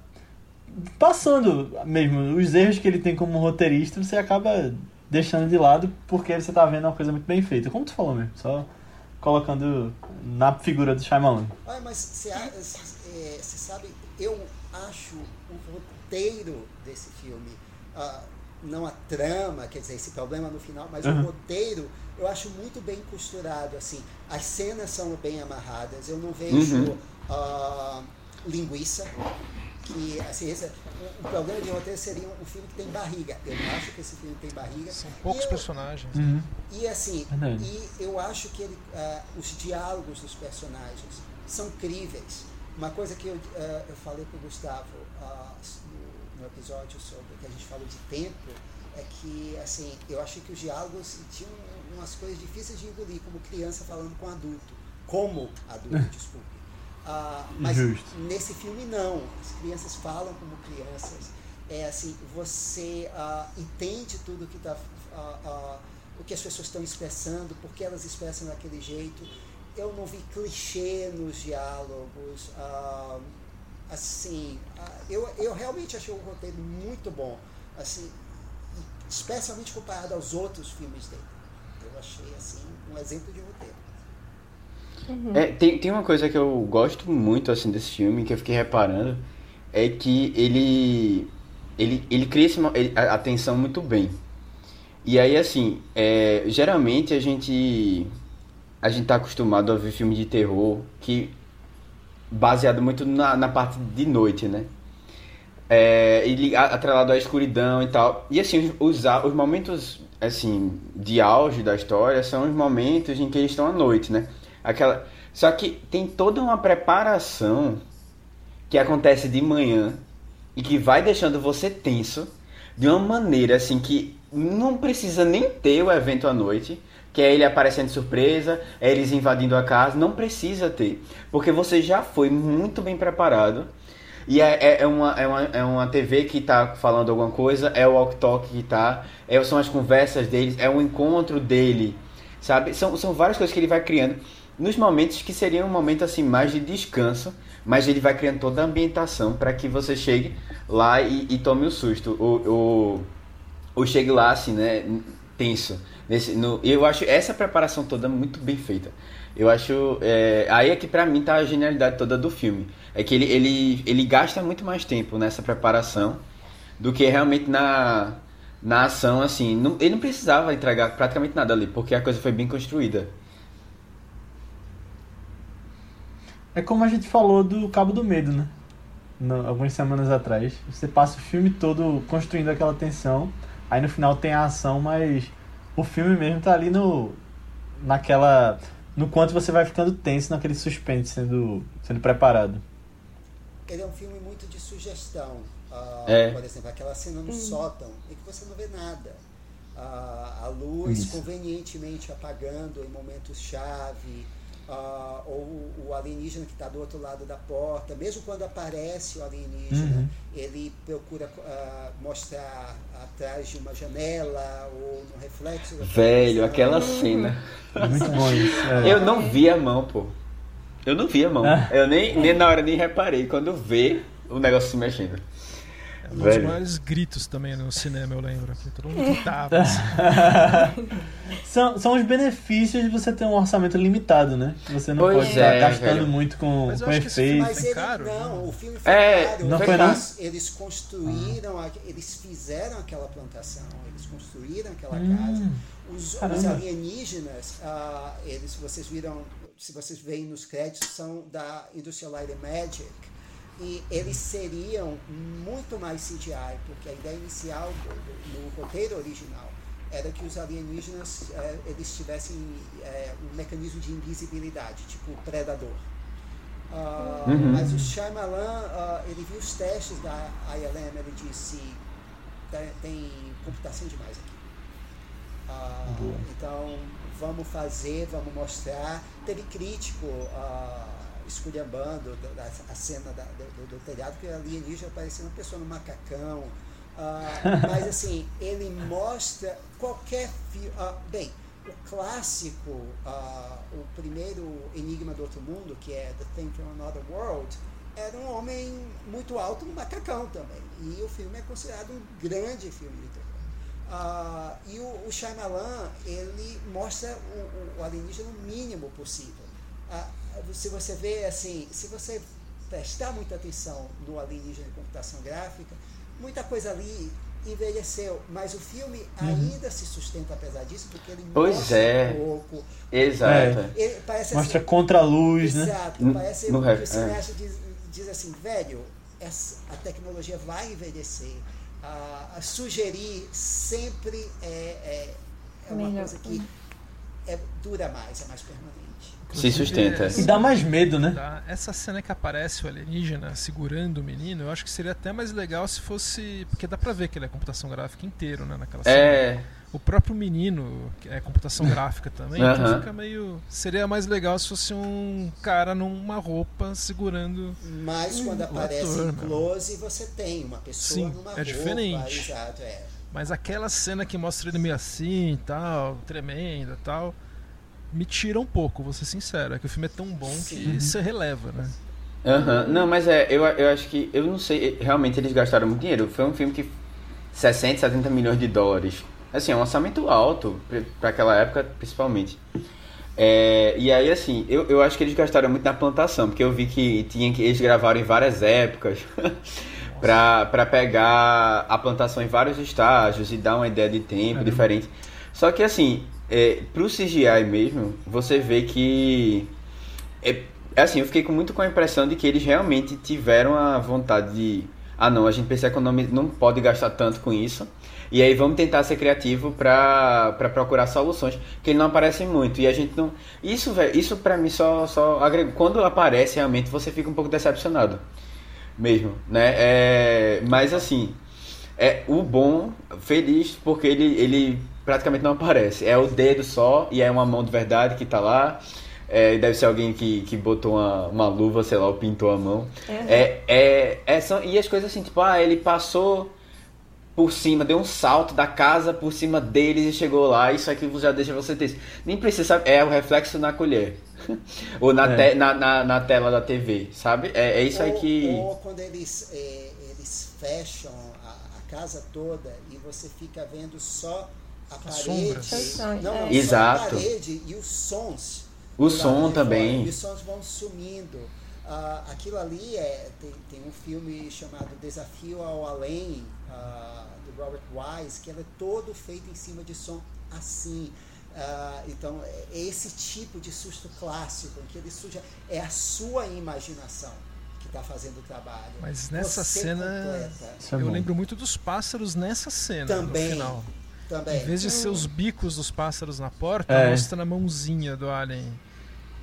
passando mesmo os erros que ele tem como roteirista, você acaba deixando de lado porque você tá vendo uma coisa muito bem feita. Como tu falou mesmo, só colocando na figura do Shyamalan. Ah, mas você é, sabe, eu acho o roteiro desse filme, uh, não a trama, quer dizer, esse problema no final, mas uhum. o roteiro eu acho muito bem costurado, assim. As cenas são bem amarradas, eu não vejo uhum. uh, linguiça, que assim, esse, o, o problema de roteiro seria um, um, filme que tem barriga. Eu não acho que esse filme tem barriga. São poucos eu, personagens. Uhum. E assim, e eu acho que ele, uh, os diálogos dos personagens são críveis. Uma coisa que eu, uh, eu falei para o Gustavo uh, no, episódio sobre que a gente falou de tempo é que assim eu achei que os diálogos tinham umas coisas difíceis de engolir, como criança falando com adulto, como adulto, desculpe. Uh, mas Justo. nesse filme não. As crianças falam como crianças. É assim, você uh, entende tudo que tá, uh, o que as pessoas estão expressando, porque elas expressam daquele jeito. Eu não vi clichê nos diálogos. Assim, eu, eu realmente achei o roteiro muito bom. Assim, especialmente comparado aos outros filmes dele. Eu achei assim um exemplo de roteiro. Uhum. É, tem, tem uma coisa que eu gosto muito assim desse filme, que eu fiquei reparando, é que ele ele, ele cria esse, ele, a atenção muito bem. E aí, assim, é, geralmente a gente a gente tá acostumado a ver filme de terror que baseado muito na, na parte de noite, né? É, ele atrelado à escuridão e tal. E assim, os, os momentos assim de auge da história são os momentos em que eles estão à noite, né? Aquela... Só que tem toda uma preparação que acontece de manhã e que vai deixando você tenso de uma maneira assim que não precisa nem ter o evento à noite, que é ele aparecendo de surpresa, é eles invadindo a casa, não precisa ter, porque você já foi muito bem preparado. E é, é, é uma, é, uma, é uma TV que está falando alguma coisa, é o walk talk que está, é, são as conversas deles, é o encontro dele, sabe? São, são várias coisas que ele vai criando nos momentos que seria um momento assim mais de descanso, mas ele vai criando toda a ambientação para que você chegue lá e, e tome o susto, ou, ou, ou, chegue lá assim, né, Nesse, no, eu acho essa preparação toda muito bem feita. Eu acho. É, aí é que pra mim tá a genialidade toda do filme. É que ele, ele, ele gasta muito mais tempo nessa preparação do que realmente na, na ação, assim. Não, ele não precisava entregar praticamente nada ali, porque a coisa foi bem construída. É como a gente falou do Cabo do Medo, né? No, algumas semanas atrás. Você passa o filme todo construindo aquela tensão, aí no final tem a ação, mas o filme mesmo tá ali no. naquela. no quanto você vai ficando tenso naquele suspense sendo, sendo preparado. Ele é um filme muito de sugestão. Uh, é. Por exemplo, aquela cena no sótão em que você não vê nada. Uh, a luz Isso. convenientemente apagando em momentos chave Uh, ou o alienígena que está do outro lado da porta, mesmo quando aparece o alienígena, uhum. ele procura uh, mostrar atrás de uma janela ou no reflexo. Velho, aquela cena. Muito bom isso. É. Eu não vi a mão, pô. Eu não vi a mão. Ah. Eu nem, nem na hora nem reparei. Quando vê o negócio se mexendo. Um dos maiores gritos também no cinema, eu lembro. Que todo mundo gritava. Assim. são, são os benefícios de você ter um orçamento limitado, né? Você não pois pode estar é, gastando velho. muito com, com efeitos. Mas ele, caro, não, o filme foi é, caro. Não foi eles, eles construíram, ah. eles fizeram aquela plantação, eles construíram aquela hum, casa. Os, os alienígenas, uh, eles, vocês viram, se vocês veem nos créditos, são da Industrial Light and Magic e eles seriam muito mais CGI, porque a ideia inicial no roteiro original era que os alienígenas é, eles tivessem é, um mecanismo de invisibilidade, tipo o predador. Uh, uhum. Mas o Shyamalan, uh, ele viu os testes da ILM, ele disse tem, tem computação demais aqui. Uh, então, vamos fazer, vamos mostrar. Teve crítico esculhambando a cena da, do, do, telhado, que alienígena parecia uma pessoa no macacão. Uh, mas assim, ele mostra qualquer filme. Uh, bem, o clássico, uh, o primeiro Enigma do Outro Mundo, que é The Thing from Another World, era um homem muito alto, um macacão também. E o filme é considerado um grande filme de terror. Uh, e o, o Shyamalan, ele mostra o, o alienígena o mínimo possível. Uh, se você vê assim, se você prestar muita atenção no alienígena de computação gráfica, muita coisa ali envelheceu, mas o filme uhum. ainda se sustenta apesar disso, porque ele pois mostra é. um pouco. Exato. É. Ele, parece mostra assim, contra a luz, exato, né? Exato. Parece no, que no, o cineasta é. diz, diz, assim, velho, essa, a tecnologia vai envelhecer. A, a sugerir sempre é, é, é uma Melhor. coisa que é, dura mais, é mais permanente. Se sustenta. E dá mais medo, né? Essa cena que aparece o alienígena segurando o menino, eu acho que seria até mais legal se fosse. Porque dá pra ver que ele é computação gráfica inteiro, né? Naquela cena. É. O próprio menino é computação gráfica também, uh -huh. então fica meio. Seria mais legal se fosse um cara numa roupa segurando. Mas quando um aparece ator, em close, você tem uma pessoa Sim, numa é roupa. Diferente. Exato, é. Mas aquela cena que mostra ele meio assim e tal, tremenda e tal me tira um pouco, vou ser sincero. É que o filme é tão bom que você releva, né? Uhum. Não, mas é, eu, eu acho que, eu não sei, realmente eles gastaram muito dinheiro. Foi um filme que 60, 70 milhões de dólares. Assim, é um orçamento alto para aquela época, principalmente. É, e aí, assim, eu, eu acho que eles gastaram muito na plantação, porque eu vi que, tinha que eles gravaram em várias épocas para pegar a plantação em vários estágios e dar uma ideia de tempo é. diferente. Só que, assim, é, pro CGI mesmo, você vê que. É, assim, eu fiquei com, muito com a impressão de que eles realmente tiveram a vontade de. Ah, não, a gente pensa que não pode gastar tanto com isso. E aí vamos tentar ser criativo para procurar soluções que ele não aparecem muito. E a gente não. Isso, velho, isso para mim só, só agrega. Quando aparece realmente, você fica um pouco decepcionado. Mesmo, né? É, mas assim, é o bom, feliz, porque ele, ele praticamente não aparece. É o dedo só e é uma mão de verdade que tá lá. É, deve ser alguém que, que botou uma, uma luva, sei lá, ou pintou a mão. Uhum. É, é, é, são, e as coisas assim, tipo, ah, ele passou por cima, deu um salto da casa por cima deles e chegou lá. Isso aqui já deixa você ter. Nem precisa, sabe? É o reflexo na colher. ou na, é. te, na, na, na, tela da TV, sabe? É, é isso ou, aí que. Ou quando eles, é, eles fecham a, a casa toda e você fica vendo só a parede. Não, não, Exato. a parede e os sons. O som também. E os sons vão sumindo. Uh, aquilo ali é, tem, tem um filme chamado Desafio ao Além, uh, do Robert Wise, que ele é todo feito em cima de som assim. Uh, então, é esse tipo de susto clássico, em que ele suja, é a sua imaginação que está fazendo o trabalho. Mas nessa Você cena, completa. eu lembro muito dos pássaros nessa cena, Também. no final. Também. Em vez de ser os bicos dos pássaros na porta, é. mostra a mãozinha do alien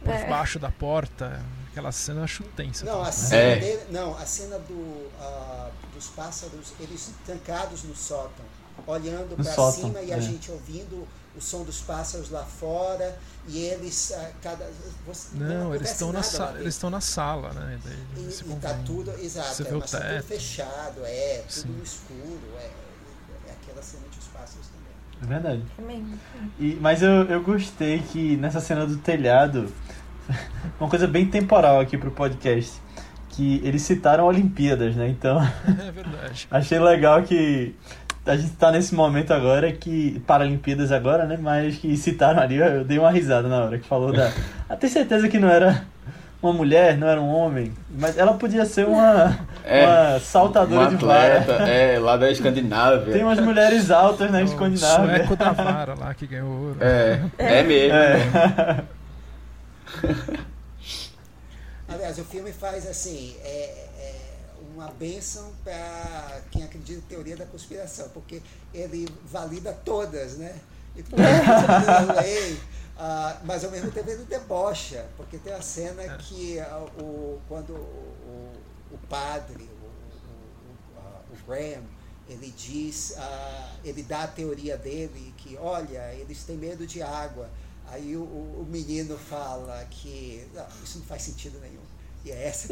por é. baixo da porta. Aquela cena eu acho tensa. Não, a cena, é. dele, não, a cena do, uh, dos pássaros, eles trancados no sótão, olhando para cima e a é. gente ouvindo o som dos pássaros lá fora e eles uh, cada você, não, não eles estão na sala eles estão na sala né Daí, e, e tá tudo exato você é, mas tá tudo fechado é tudo Sim. no escuro é, é aquela cena é verdade. E, mas eu, eu gostei que nessa cena do telhado, uma coisa bem temporal aqui pro podcast, que eles citaram Olimpíadas, né? Então. É verdade. achei legal que a gente tá nesse momento agora que. Paralimpíadas agora, né? Mas que citaram ali, eu dei uma risada na hora que falou da. A ter certeza que não era uma mulher, não era um homem, mas ela podia ser uma, é, uma saltadora uma atleta, de vara. É, lá da Escandinávia. Tem umas mulheres altas na Escandinávia. O sueco da vara lá que ganhou ouro. É, é, é mesmo. É. Aliás, o filme faz assim, é, é uma benção para quem acredita em teoria da conspiração, porque ele valida todas, né? E tudo lei, Uh, mas ao mesmo tempo ele debocha, porque tem a cena é. que uh, o, quando o, o, padre, o, o, o, Graham, ele diz, ah, ele dá a teoria dele que, olha, eles têm medo de água. Aí o, o menino fala que não, isso não faz sentido nenhum. E é essa.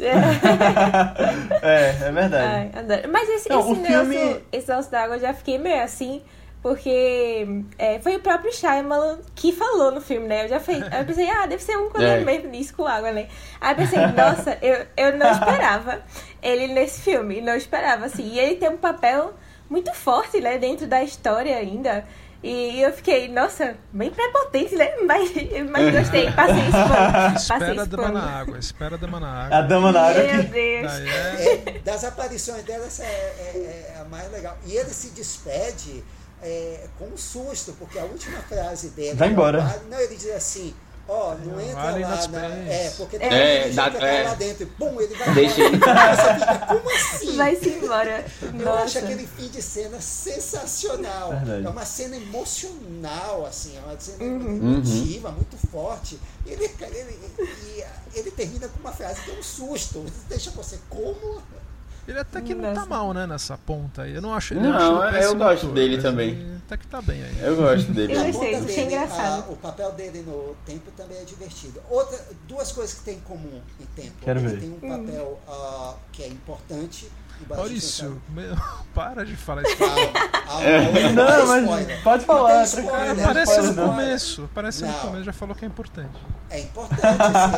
é, é verdade. Ai, Mas esse, não, esse, negócio, filme... esse negócio da água eu já fiquei meio assim, porque é, foi o próprio Shyamalan que falou no filme, né? Eu já fui, eu pensei, ah, deve ser um coisa nisso com água, né? Aí eu pensei, nossa, eu, eu não esperava ele nesse filme, não esperava, assim. E ele tem um papel muito forte, né, dentro da história ainda. E eu fiquei, nossa, bem prepotente, né? Mas, mas gostei, passei esse pano. Espera a dama na água, espera a dama na água. A dama na água. Meu Deus. É... É, das aparições dela, essa é, é, é, a mais legal. E ele se despede é, com um susto, porque a última frase dele. Vai embora. Não, ele diz assim Ó, oh, não entra vale lá, na, é, porque tem é, gente da, que é. tá lá dentro. Pum, ele vai Deixa fica, como assim? Vai-se embora. Eu Nossa. acho aquele fim de cena sensacional. Verdade. É uma cena emocional, assim, é uma cena Uhum. emotiva, muito forte. Ele, ele, ele, ele termina com uma frase que é um susto. Deixa você como. Ele até que não tá mal, né, nessa ponta aí. Eu não acho. Não, acho eu gosto ator, dele também. ele Até que tá bem aí. Eu gosto dele. Eu A gostei, achei engraçado. a- o papel dele no tempo também é divertido. Outra, duas coisas que tem em comum em tempo. Quero ele ver. tem um papel ah, que é importante. Maurício, meu, para de falar isso. É. não, mas pode falar, não Aparece spoiler, no começo. Aparece no começo, já falou que é importante. É importante,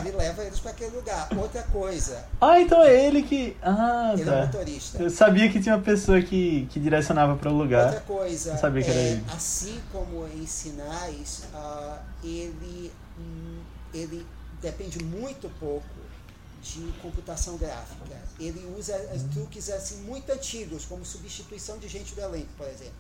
ele leva eles para aquele lugar. Outra coisa, Ah, então é ele que. Ah, ele é tá. motorista. Eu sabia que tinha uma pessoa que, que direcionava para o Outra lugar. coisa, Não sabia que era é, ele. assim como em sinais, ah, ele, hum, ele depende muito pouco de computação gráfica. Ele usa truques assim muito antigos, como substituição de gente do elenco, por exemplo.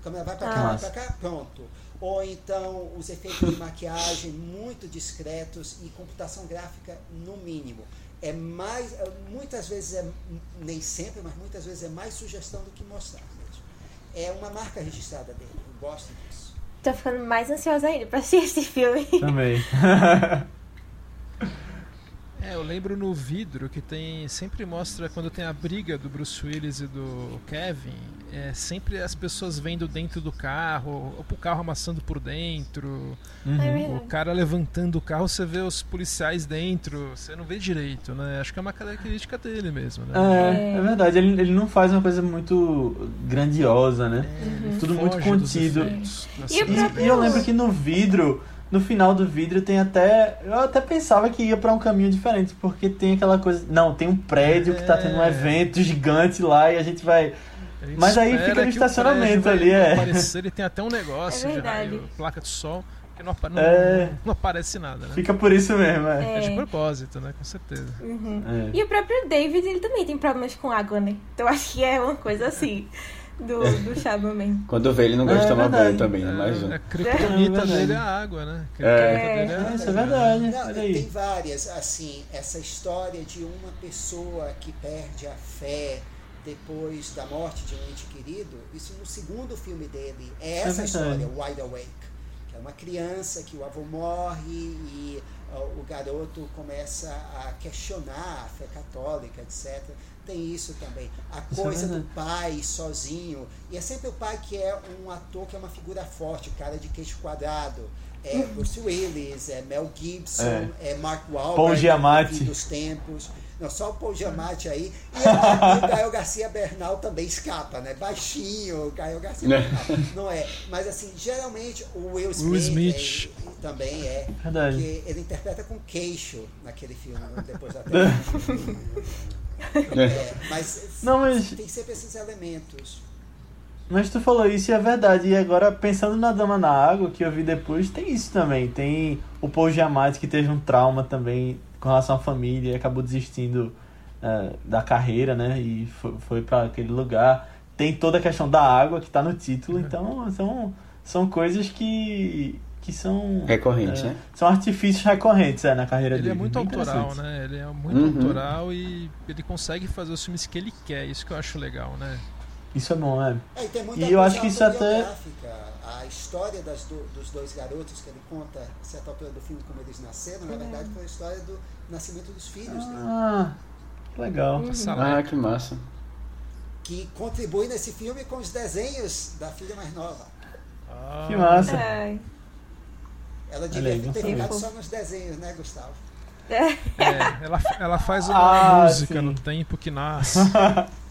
A câmera vai para cá, Ah. vai para cá, pronto. Ou então os efeitos de maquiagem muito discretos e computação gráfica no mínimo. É mais, é, muitas vezes é, nem sempre, mas muitas vezes é mais sugestão do que mostrar mesmo. É uma marca registrada dele, eu gosto disso. Tô ficando mais ansiosa ainda pra assistir esse filme. Também. É, eu lembro no vidro que tem. Sempre mostra quando tem a briga do Bruce Willis e do Kevin. É sempre as pessoas vendo dentro do carro, ou o carro amassando por dentro. É Uhum. O verdade. cara levantando o carro, você vê os policiais dentro, você não vê direito, né? Acho que é uma característica dele mesmo, né? É, é verdade. Ele, ele não faz uma coisa muito grandiosa, né? Tudo muito contido. E o E, próprio- e eu lembro que no vidro, no final do vidro tem até. Eu até pensava que ia pra um caminho diferente, porque tem aquela coisa. Não, tem um prédio que tá tendo um É. evento gigante lá e a gente vai. A gente Mas aí fica no estacionamento ali, é. Aparecer, ele tem até um negócio É de raio, placa de sol, que não, não, É. não aparece nada, né? Fica por isso mesmo, é. É de É. propósito, né? Com certeza. Uhum. É. E o próprio David, ele também tem problemas com água, né? Então acho que é uma coisa assim do, do Chapman. Quando vê, ele não gosta É de tomar verdade. banho também, né? Mais um. A É criptonita verdade. dele é a água, né? A É. criptonita dele é a É, água. isso é verdade. Não, tem várias, assim, essa história de uma pessoa que perde a fé depois da morte de um ente querido, isso no segundo filme dele, é essa verdade. história, Wide Awake, que é uma criança que o avô morre e o garoto começa a questionar a fé católica, etc. Tem isso também. A é coisa do pai sozinho, e é sempre o pai que é um ator que é uma figura forte, cara de queixo quadrado. É Bruce Willis, é Mel Gibson, é, Mark Wahlberg, Paul Giamatti. dos tempos. Não, só o Paul Giamatti aí. E, e o Gael Garcia Bernal também escapa, né? Baixinho, o Gael Garcia Né? Bernal. Não é. Mas assim, geralmente o Will Smith, Will Smith. é, também é. Verdade. Porque ele interpreta com queixo naquele filme, depois da. é, mas, Não, mas- tem sempre esses elementos. Mas tu falou isso e é verdade. E agora, pensando na Dama na Água, que eu vi depois, tem isso também. Tem o Paul Giamatti, que teve um trauma também com relação à família e acabou desistindo eh, da carreira, né? E foi, foi para aquele lugar. Tem toda a questão da água que tá no título. Então, são, são coisas que, que são... Recorrente, é, né? São artifícios recorrentes é, na carreira Ele dele. é muito Bem autoral, né? Ele é muito Uhum. autoral e ele consegue fazer os filmes que ele quer. Isso que eu acho legal, né? Isso é bom, é. É, e tem muita E eu acho que isso até-. A história das do- dos dois garotos que ele conta, a certa altura do filme, como eles nasceram, na verdade foi a história do nascimento dos filhos dele. Ah, que legal. Uhum. Ah, que massa. que contribui nesse filme com os desenhos da filha mais nova. Ah, que massa! É. Ela devia ter ficado só nos desenhos, né, Gustavo? É, ela, ela faz uma ah, música sim. no tempo que nasce.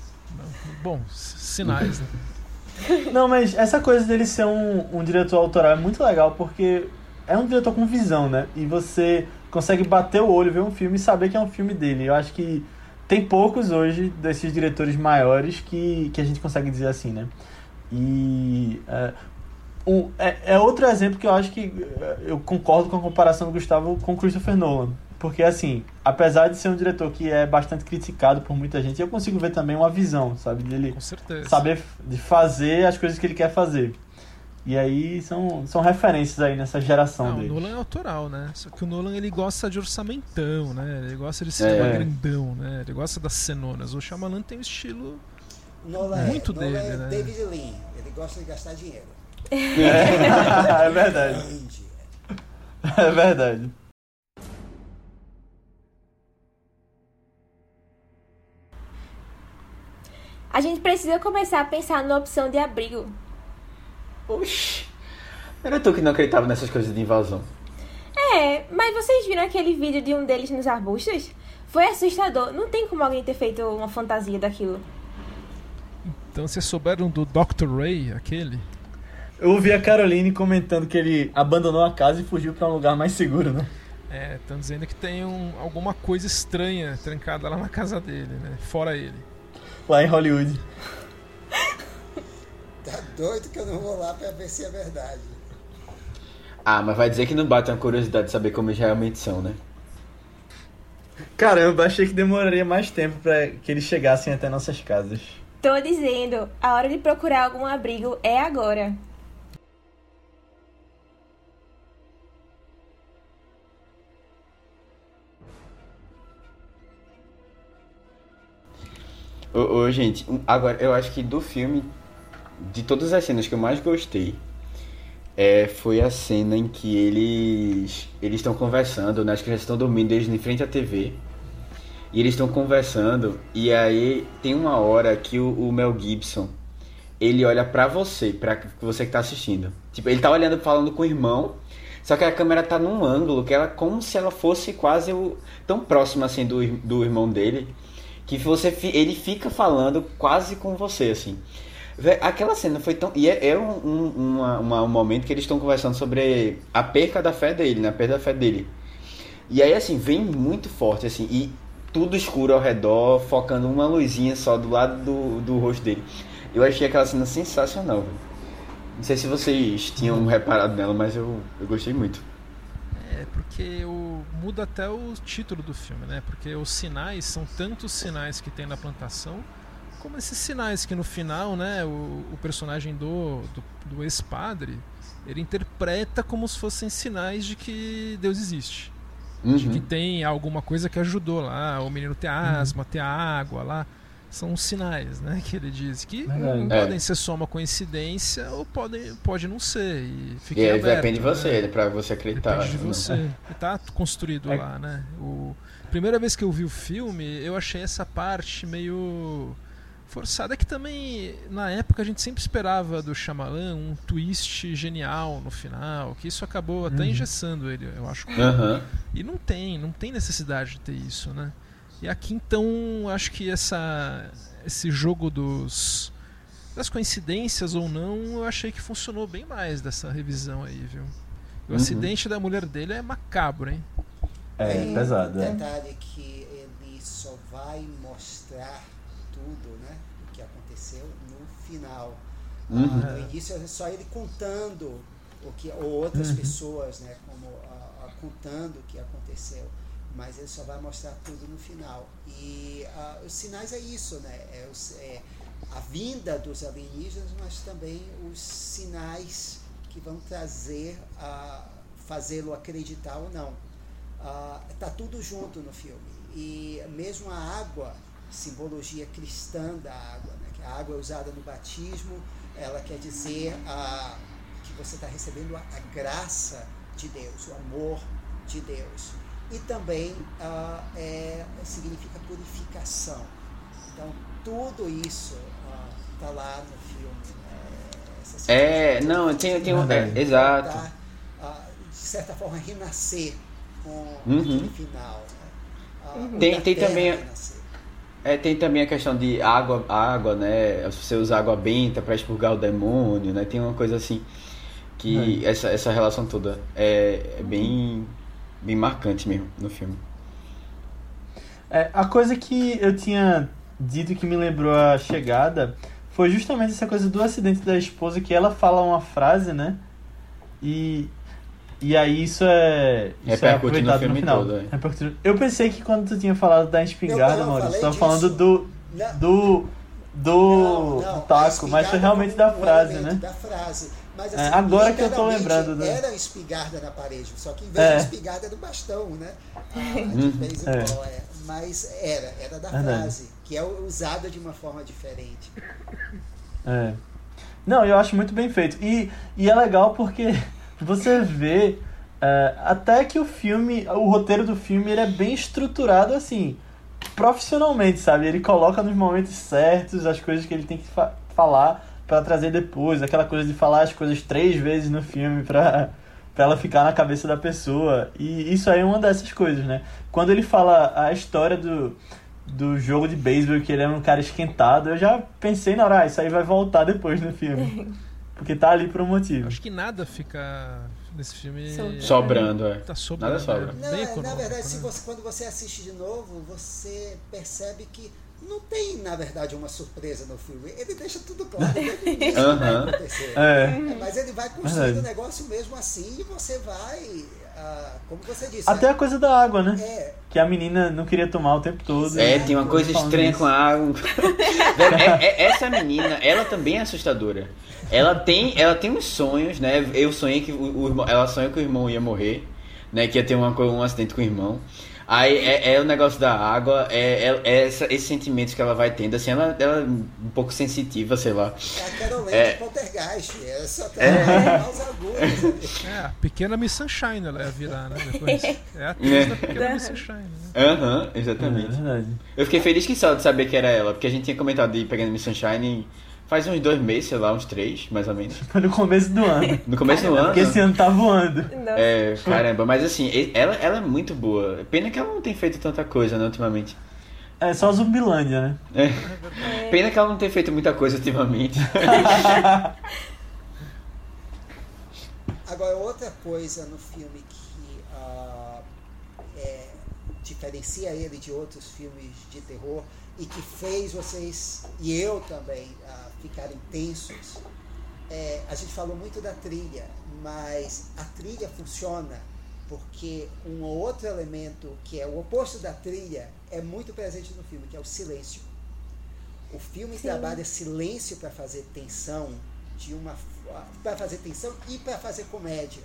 Bom, sinais, né? Não, mas essa coisa dele ser um, um diretor autoral é muito legal porque é um diretor com visão, né? E você consegue bater o olho, ver um filme e saber que é um filme dele. Eu acho que tem poucos hoje desses diretores maiores que, que a gente consegue dizer assim, né? E é, um, é, é outro exemplo que eu acho que é, eu concordo com a comparação do Gustavo com Christopher Nolan. Porque, assim, apesar de ser um diretor que é bastante criticado por muita gente, eu consigo ver também uma visão, sabe? Dele saber de fazer as coisas que ele quer fazer. E aí são, são referências aí nessa geração Não, dele. O Nolan é autoral, né? Só que o Nolan ele gosta de orçamentão, né? Ele gosta de cinema é. grandão, né? Ele gosta das cenonas. O Shyamalan tem um estilo Nolan é, muito é, dele, Nolan é né? David Lean. Ele gosta de gastar dinheiro. É, é verdade. É verdade. A gente precisa começar a pensar na opção de abrigo. Oxi. Era tu que não acreditava nessas coisas de invasão. É, mas vocês viram aquele vídeo de um deles nos arbustos? Foi assustador. Não tem como alguém ter feito uma fantasia daquilo. Então vocês souberam do Dr. Ray, aquele? Eu ouvi a Caroline comentando que ele abandonou a casa e fugiu para um lugar mais seguro, né? É, estão dizendo que tem um, alguma coisa estranha trancada lá na casa dele, né? Fora ele lá em Hollywood. Tá doido que eu não vou lá pra ver se é verdade. Ah, mas vai dizer que não bate uma curiosidade de saber como eles realmente são, né? Caramba, achei que demoraria mais tempo para que eles chegassem até nossas casas. Tô dizendo, a hora de procurar algum abrigo é agora. Ô, ô, gente, agora eu acho que do filme, de todas as cenas que eu mais gostei, é, foi a cena em que eles eles estão conversando, né? As crianças estão dormindo, eles em frente à TV. E eles estão conversando, e aí tem uma hora que o, o Mel Gibson ele olha pra você, pra você que tá assistindo. Tipo, ele tá olhando, falando com o irmão, só que a câmera tá num ângulo que ela como se ela fosse quase o, tão próxima assim do, do irmão dele que você ele fica falando quase com você, assim. Aquela cena foi tão. E é, é um, um, uma, uma, um momento que eles estão conversando sobre a perca da fé dele, né? A perda da fé dele. E aí, assim, vem muito forte, assim, e tudo escuro ao redor, focando uma luzinha só do lado do, do rosto dele. Eu achei aquela cena sensacional. Não sei se vocês tinham reparado nela, mas eu, eu gostei muito. Porque o, muda até o título do filme, né? Porque os sinais são tantos sinais que tem na plantação, como esses sinais que no final, né, o, o personagem do, do, do ex-padre, ele interpreta como se fossem sinais de que Deus existe. Uhum. De que tem alguma coisa que ajudou lá, o menino ter asma, uhum. ter água lá são sinais, né? Que ele diz que é. podem ser só uma coincidência ou podem, pode não ser. E, fique e aberto, depende de você, né? para você acreditar. Depende de né? você. É. Tá construído é. lá, né? O primeira vez que eu vi o filme, eu achei essa parte meio forçada que também na época a gente sempre esperava do Shyamalan um twist genial no final, que isso acabou até uhum. engessando ele, eu acho. Uhum. E não tem, não tem necessidade de ter isso, né? E aqui então acho que essa esse jogo dos das coincidências ou não, eu achei que funcionou bem mais dessa revisão aí, viu? O uhum. acidente da mulher dele é macabro, hein? É, é pesado. É. detalhe é que ele só vai mostrar tudo, né? O que aconteceu no final. Uhum. Ah, no início é só ele contando o que ou outras uhum. pessoas, né? Como uh, uh, contando o que aconteceu mas ele só vai mostrar tudo no final. E uh, os sinais é isso, né? É, os, é, a vinda dos alienígenas, mas também os sinais que vão trazer a fazê-lo acreditar ou não. Uh, tudo junto no filme. E mesmo a água, simbologia cristã da água, né? que a água é usada no batismo, ela quer dizer uh, que você está recebendo a, a graça de Deus, o amor de Deus e também ah, é, significa purificação. Então, tudo isso está lá no filme. Né? É, não, tem, tem um. É, exato. Tá, de certa forma, renascer com uhum. final. Né? Uhum. Tem, tem também. É, tem também a questão de água, água, né? Você usa água benta para expurgar o demônio, né? Tem uma coisa assim que é. essa, essa relação toda é, é, bem bem marcante mesmo no filme. É, a coisa que eu tinha dito que me lembrou a chegada foi justamente essa coisa do acidente da esposa que ela fala uma frase, né? E e aí isso é. Isso é aproveitado no, no final. Todo, é. Eu pensei que quando tu tinha falado da espingarda, eu, Maurício, tu tava falando do. do. do, não, não, do taco, mas foi realmente da frase, né? Da frase. Mas, é, assim, é, agora que eu tô lembrando. Né? Era espingarda na parede, só que em vez é. de espingarda era do bastão, né? Ah, de vez em quando, é. Mas era, era da Verdade. frase, que é usada de uma forma diferente. É. Não, eu acho muito bem feito. E, e é legal porque você vê é, até que o filme, o roteiro do filme, ele é bem estruturado assim, profissionalmente, sabe? Ele coloca nos momentos certos as coisas que ele tem que fa falar para trazer depois, aquela coisa de falar as coisas três vezes no filme pra, pra ela ficar na cabeça da pessoa. E isso aí é uma dessas coisas, né? Quando ele fala a história do, do jogo de beisebol, que ele é um cara esquentado, eu já pensei na hora, ah, isso aí vai voltar depois no filme. Porque tá ali por um motivo. Acho que nada fica nesse filme sobrando, é. Tá sobrando. Nada sobra. Não, é, na verdade, né? se você, quando você assiste de novo, você percebe que não tem, na verdade, uma surpresa no filme. Ele deixa tudo claro desde o início uhum. vai acontecer. É. É, mas ele vai construindo o negócio mesmo assim e você vai. Ah, como você disse. Até é, a coisa da água, né? É. Que a menina não queria tomar o tempo todo. É, tem uma coisa estranha com a água. É, é, essa menina, ela também é assustadora. Ela tem, ela tem uns sonhos, né? Eu sonhei que o, o ela sonha que o irmão ia morrer, né? Que ia ter uma, um acidente com o irmão. Aí é, é, o negócio da água, é, é, é essa, esses sentimentos que ela vai tendo, assim, ela, ela é um pouco sensitiva, sei lá. É a Carolina é, de Poltergeist, é só é. É, a pequena Miss Sunshine ela ia virar, né? Depois. É a atriz é. da pequena Miss Sunshine, né? Aham, uhum, exatamente. É verdade. Eu fiquei feliz que só de saber que era ela, porque a gente tinha comentado de Pequena Miss Sunshine Faz uns dois meses, sei lá, uns três, mais ou menos. Foi no começo do ano. No começo do ano? Porque esse ano tá voando. Não. É, caramba, mas assim, ela, ela é muito boa. Pena que ela não tem feito tanta coisa, né, ultimamente. É só Zumbilândia, né? É. é. Pena que ela não tem feito muita coisa ultimamente. Agora, outra coisa no filme que uh, é, diferencia ele de outros filmes de terror e que fez vocês e eu também uh, ficarem tensos. É, a gente falou muito da trilha, mas a trilha funciona porque um outro elemento que é o oposto da trilha é muito presente no filme, que é o silêncio. O filme Sim. trabalha silêncio para fazer tensão de uma para fazer tensão e para fazer comédia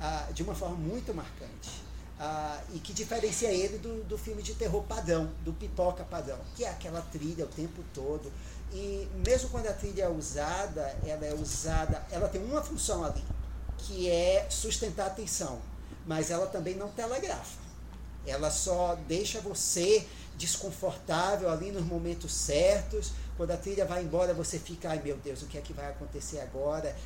uh, de uma forma muito marcante ah, e que diferencia ele do, do filme de terror padrão, do pipoca padrão, que é aquela trilha o tempo todo. E mesmo quando a trilha é usada, ela é usada, ela tem uma função ali, que é sustentar a atenção, mas ela também não telegrafa. Ela só deixa você desconfortável ali nos momentos certos. Quando a trilha vai embora, você fica, ai meu Deus, o que é que vai acontecer agora?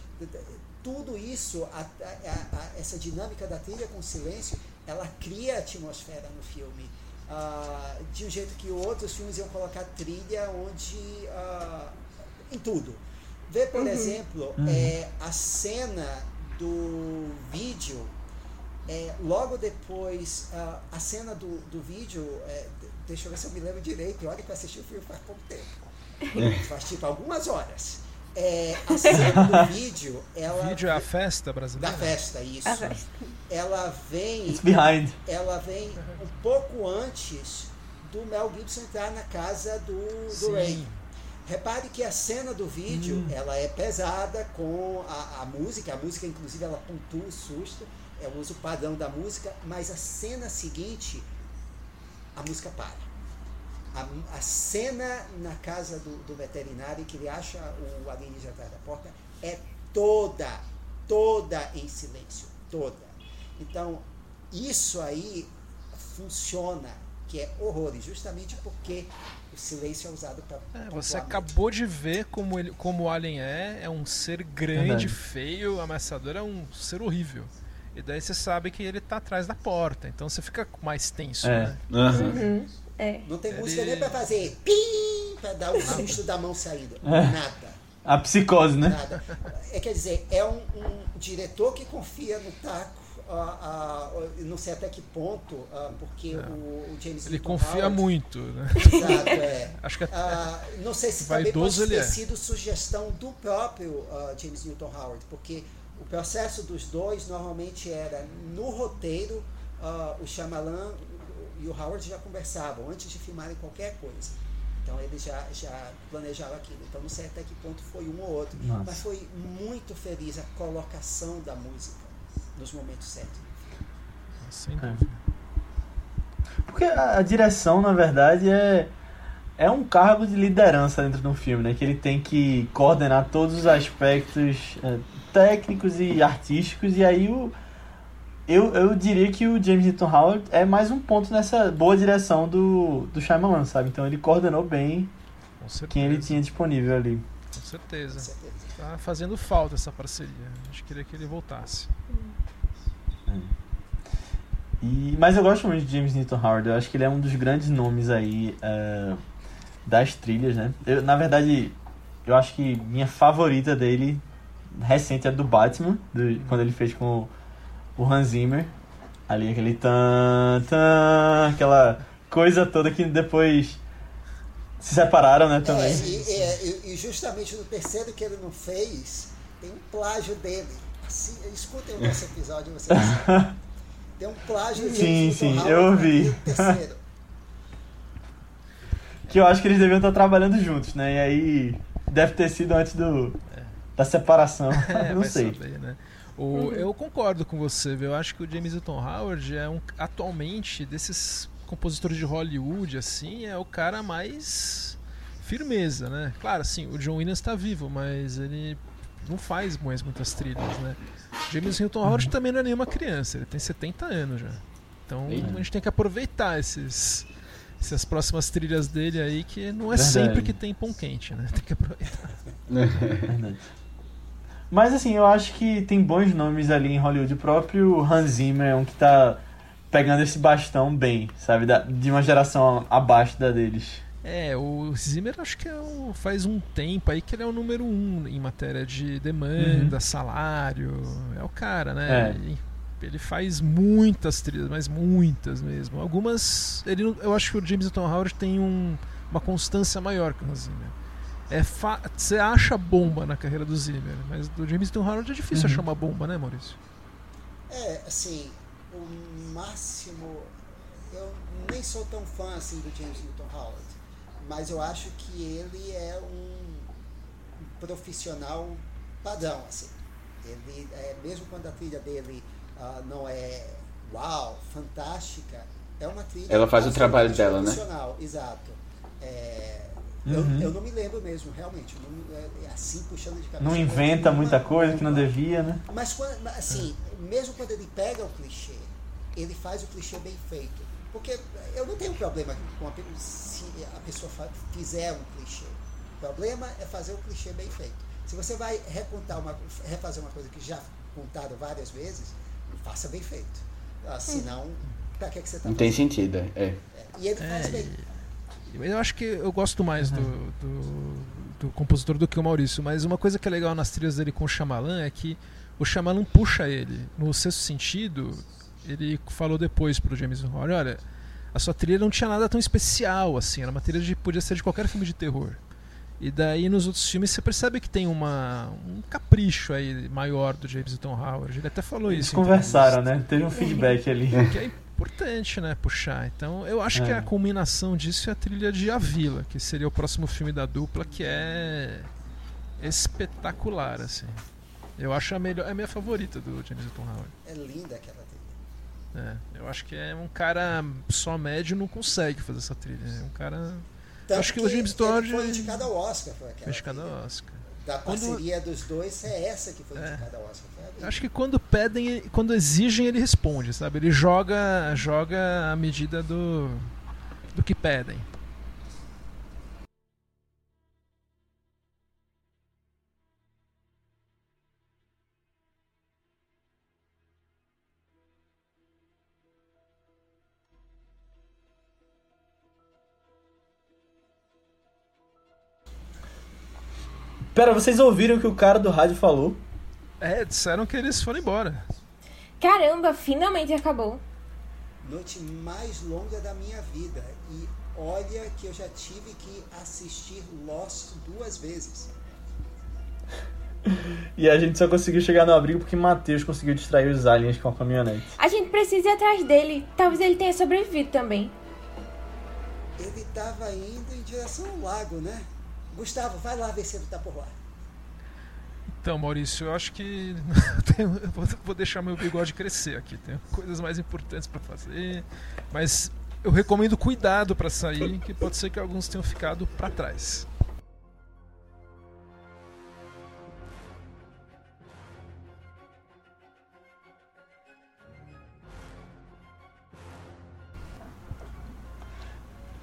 Tudo isso, a, a, a, essa dinâmica da trilha com silêncio, ela cria atmosfera no filme. Uh, de um jeito que outros filmes iam colocar trilha onde. Uh, em tudo. Vê, por uhum. exemplo, uhum. É, a cena do vídeo. É, logo depois, uh, a cena do, do vídeo. É, deixa eu ver se eu me lembro direito. Olha que eu assisti o filme faz pouco tempo. faz tipo algumas horas. É, a cena do vídeo, ela. O vídeo é a festa brasileira? Da festa, isso. Festa. Ela vem. It's behind. Ela vem um pouco antes do Mel Gibson entrar na casa do, do Ray. Repare que a cena do vídeo hum. ela é pesada com a, a, música, a música inclusive ela pontua o susto, é o uso padrão da música, mas a cena seguinte a música para a, a cena na casa do, do, veterinário que ele acha o alienígena atrás da porta é toda, toda em silêncio, toda. Então, isso aí funciona que é horrores, justamente porque o silêncio é usado para. É, você acabou de ver como, ele, como o Alien é, é um ser grande, uhum. feio, ameaçador, é um ser horrível. E daí você sabe que ele tá atrás da porta, então você fica mais tenso, é. né? Uhum. É. Não tem ele... música nem pra fazer pim, pra dar o susto da mão saindo. É. Nada. A psicose, né? Nada. É, quer dizer, é um, um diretor que confia no taco Uh, uh, não sei até que ponto, uh, porque o, o, James Ele Newton confia Howard, muito, né? Exato, é. Acho que é, não sei se também pode ter é. sido sugestão do próprio James Newton Howard, porque o processo dos dois normalmente era no roteiro, o Shyamalan e o Howard já conversavam antes de filmarem qualquer coisa. Então ele já, já planejava aquilo. Então não sei até que ponto foi um ou outro. Nossa. Mas foi muito feliz a colocação da música nos momentos certos. Sem é. dúvida. Porque a, a, direção, na verdade, é, é um cargo de liderança dentro de um filme, né? Que ele tem que coordenar todos os aspectos é, técnicos e artísticos. E aí o, eu, eu diria que o James Newton Howard é mais um ponto nessa boa direção do, do Shyamalan, sabe? Então ele coordenou bem quem ele tinha disponível ali. Com certeza. Com certeza. Tá fazendo falta essa parceria. A gente queria que ele voltasse. E, mas eu gosto muito de James Newton Howard. Eu acho que ele é um dos grandes nomes aí uh, das trilhas, né? Eu, na verdade, eu acho que minha favorita dele recente é do Batman, do, quando ele fez com o Hans Zimmer. Ali aquele tan, tan, aquela coisa toda que depois se separaram, né, também. É, e, e, e justamente no terceiro que ele não fez, tem um plágio dele Assim, escutem o nosso episódio vocês Tem um plágio de Sim, sim, eu ouvi. que eu acho que eles deviam estar trabalhando juntos, né? E aí deve ter sido antes do, é. da separação. É, não sei. Saber, né? O, uhum. Eu concordo com você, viu? eu acho que o James Newton Howard é um atualmente desses compositores de Hollywood assim, é o cara mais firmeza, né? Claro, assim, o John Williams está vivo, mas ele não faz mais muitas trilhas, né? James Hilton Howard uhum. também não é nenhuma criança, ele tem 70 anos já. Então Eita. a gente tem que aproveitar esses, essas próximas trilhas dele aí, que não é Verdade. sempre que tem pão quente, né? Tem que aproveitar. Verdade. Mas assim, eu acho que tem bons nomes ali em Hollywood. O próprio Hans Zimmer é um que tá pegando esse bastão bem, sabe? Da, de uma geração abaixo da deles. É, o Zimmer acho que é o, faz um tempo aí que ele é o número um em matéria de demanda, uhum. salário. É o cara, né? É. Ele, ele, faz muitas trilhas, mas muitas mesmo. Algumas. Ele, eu acho que o James Newton Howard tem um, uma constância maior que o Zimmer. É Você acha bomba na carreira do Zimmer, mas do James Newton Howard é difícil uhum. achar uma bomba, né, Maurício? É, assim, o máximo. Eu nem sou tão fã assim do James Newton Howard mas eu acho que ele é um profissional padrão, assim. Ele, é, mesmo quando a trilha dele uh, não é uau, fantástica, é uma trilha. Ela faz o trabalho dela, né? Exato. É, uhum. eu, eu, não me lembro mesmo, realmente. Não, é, é assim, puxando de cabeça. Não inventa muita coisa que não devia, né? Mas, assim, mesmo quando ele pega o clichê, ele faz o clichê bem feito. Porque eu não tenho problema com a, se a pessoa fizer um clichê. O problema é fazer o clichê bem feito. Se você vai recontar uma, refazer uma coisa que já contaram várias vezes, faça bem feito. Ah, senão, para que, que você está Não tem sentido, é. é. E ele faz é, bem. Eu acho que eu gosto mais do, do, do, compositor do que o Maurício, mas uma coisa que é legal nas trilhas dele com o Shyamalan é que o Shyamalan puxa ele. No sexto sentido, ele falou depois pro James Horner, olha, a sua trilha não tinha nada tão especial assim, era uma trilha de podia ser de qualquer filme de terror. E daí nos outros filmes você percebe que tem uma, um capricho aí maior do James Newton Howard. Ele até falou Eles isso. conversaram, né? Teve um feedback ali. Que é importante, né? Puxar. Então eu acho é. que a culminação disso é a trilha de A Vila, que seria o próximo filme da dupla, que é espetacular, assim. Eu acho a melhor, é a minha favorita do James Newton Howard. É linda aquela é, eu acho que é um cara só médio não consegue fazer essa trilha. É um cara. Tanto acho que, que o James Todd. Foi indicado ao Oscar, foi aquela. Foi indicado ao Oscar. Da parceria quando... dos dois, é essa que foi é. indicada ao Oscar. Acho que quando pedem, quando exigem, ele responde, sabe? Ele joga, joga a medida do, do que pedem. Pera, vocês ouviram o que o cara do rádio falou? É, disseram que eles foram embora. Caramba, finalmente acabou. Noite mais longa da minha vida. E olha que eu já tive que assistir Lost duas vezes. E a gente só conseguiu chegar no abrigo porque Matheus conseguiu distrair os aliens com a caminhonete. A gente precisa ir atrás dele. Talvez ele tenha sobrevivido também. Ele estava indo em direção ao lago, né? Gustavo, vai lá ver se ele tá por lá. Então, Maurício, eu acho que eu vou deixar meu bigode crescer aqui. Tem coisas mais importantes para fazer, mas eu recomendo cuidado para sair, que pode ser que alguns tenham ficado para trás.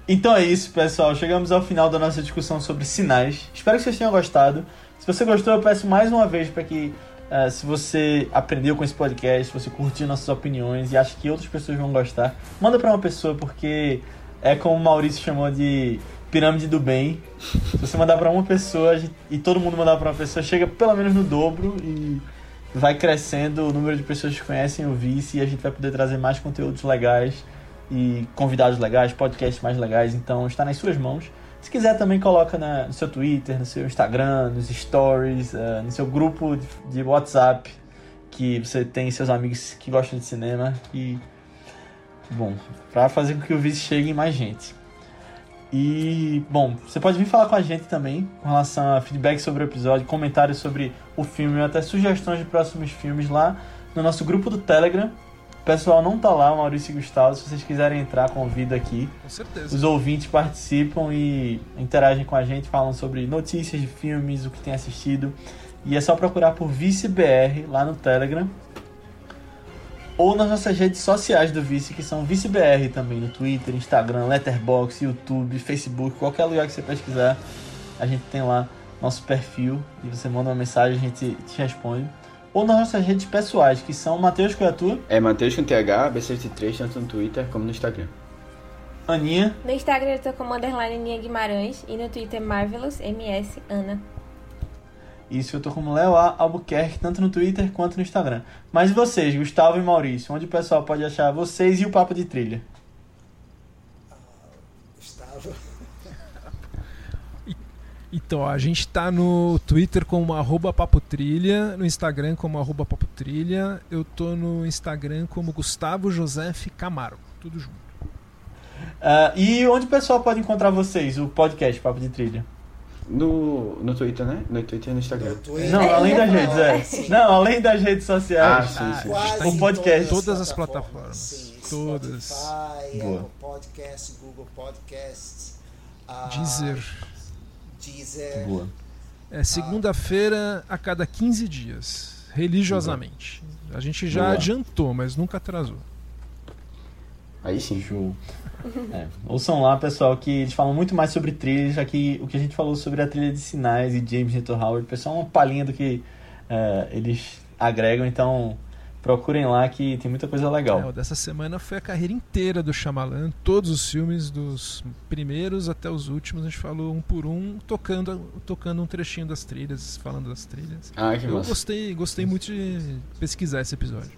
Então é isso, pessoal. Chegamos ao final da nossa discussão sobre sinais. Espero que vocês tenham gostado. Se você gostou, eu peço mais uma vez para que, uh, se você aprendeu com esse podcast, se você curtiu nossas opiniões e acha que outras pessoas vão gostar, manda para uma pessoa, porque é como o Maurício chamou de pirâmide do bem. Se você mandar para uma pessoa e todo mundo mandar para uma pessoa, chega pelo menos no dobro e vai crescendo o número de pessoas que conhecem o Vice e a gente vai poder trazer mais conteúdos legais e convidados legais, podcasts mais legais, então está nas suas mãos. Se quiser também coloca na, no seu Twitter, no seu Instagram, nos stories, uh, no seu grupo de, de, WhatsApp que você tem seus amigos que gostam de cinema e bom, para fazer com que o vídeo chegue mais gente. E bom, você pode vir falar com a gente também com relação a feedback sobre o episódio, comentários sobre o filme, até sugestões de próximos filmes lá no nosso grupo do Telegram, pessoal não tá lá, Maurício e Gustavo. Se vocês quiserem entrar, convido aqui. Com certeza. Os ouvintes participam e interagem com a gente, falam sobre notícias de filmes, o que tem assistido. E é só procurar por ViceBR lá no Telegram. Ou nas nossas redes sociais do Vice, que são ViceBR também, no Twitter, Instagram, Letterboxd, YouTube, Facebook, qualquer lugar que você pesquisar, a gente tem lá nosso perfil e você manda uma mensagem, a gente te responde ou nas nossas redes pessoais, que são Matheus a tua. É Matheus com TH, B73, tanto no Twitter como no Instagram. Aninha. No Instagram eu tô como underline Aninha Guimarães e no Twitter Marvelous MS Ana. Isso, eu tô como Léo A. Albuquerque, tanto no Twitter quanto no Instagram. Mas vocês, Gustavo e Maurício, onde o pessoal pode achar vocês e o Papo de Trilha? Gustavo. Então, a gente tá no Twitter como arroba papotrilha, no Instagram como arroba papotrilha, eu tô no Instagram como Gustavo Josef Camaro, tudo junto. Uh, e onde o pessoal pode encontrar vocês, o podcast Papo de Trilha? No, no Twitter, né? No Twitter e no Instagram. No Twitter. Não, além das redes, é. Não, além das redes sociais. Ah, sim, sim. Ah, o podcast. Todas as plataformas. Sim, todas. Spotify, Boa. Apple Podcasts, Google Podcasts. Uh, Deezer. Deezer. Boa. É segunda-feira a cada 15 dias, religiosamente. A gente já Boa. adiantou, mas nunca atrasou. Aí sim. Show. É, ouçam lá, pessoal, que eles falam muito mais sobre trilhas, já que o que a gente falou sobre a trilha de sinais e James Newton Howard, pessoal, é uma palhinha do que uh, eles agregam, então procurem lá que tem muita coisa legal. É, dessa semana foi a carreira inteira do Shyamalan, todos os filmes, dos primeiros até os últimos, a gente falou um por um, tocando, tocando um trechinho das trilhas, falando das trilhas. Ah, que Eu massa. gostei, gostei muito de pesquisar esse episódio.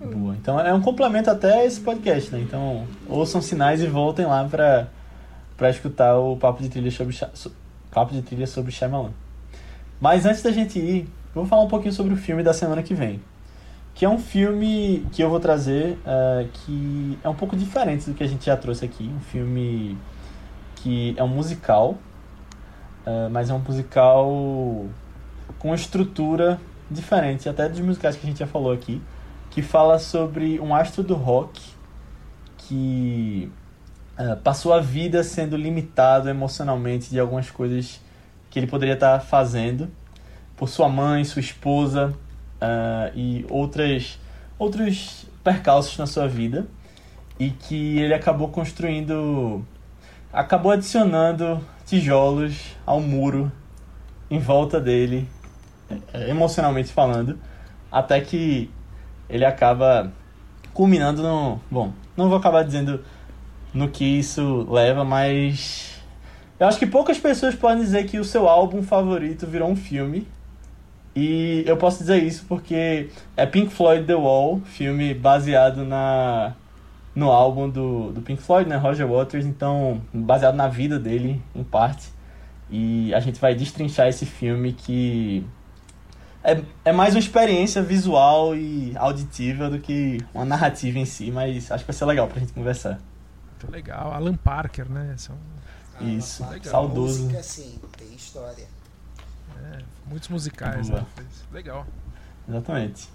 Boa. Então é um complemento até esse podcast, né? Então ouçam sinais e voltem lá para para escutar o papo de trilha sobre papo de trilha sobre Shyamalan. Mas antes da gente ir, eu vou falar um pouquinho sobre o filme da semana que vem que é um filme que eu vou trazer uh, que é um pouco diferente do que a gente já trouxe aqui. Um filme que é um musical, uh, mas é um musical com estrutura diferente, até dos musicais que a gente já falou aqui, que fala sobre um astro do rock que uh, passou a vida sendo limitado emocionalmente de algumas coisas que ele poderia estar fazendo por sua mãe, sua esposa, uh, e outras, outros percalços na sua vida. e que ele acabou construindo. acabou adicionando tijolos ao muro em volta dele, emocionalmente falando, até que ele acaba culminando no. Bom, não vou acabar dizendo no que isso leva, mas. Eu acho que poucas pessoas podem dizer que o seu álbum favorito virou um filme. E eu posso dizer isso porque é Pink Floyd The Wall, filme baseado na no álbum do, do Pink Floyd, né, Roger Waters, então baseado na vida dele, em parte. E a gente vai destrinchar esse filme que é, é mais uma experiência visual e auditiva do que uma narrativa em si, mas acho que vai ser legal pra gente conversar. Muito legal. Alan Parker, né? São... Isso, Ah, saudoso. Música, sim, tem história. É, muitos musicais, né? Legal. Exatamente.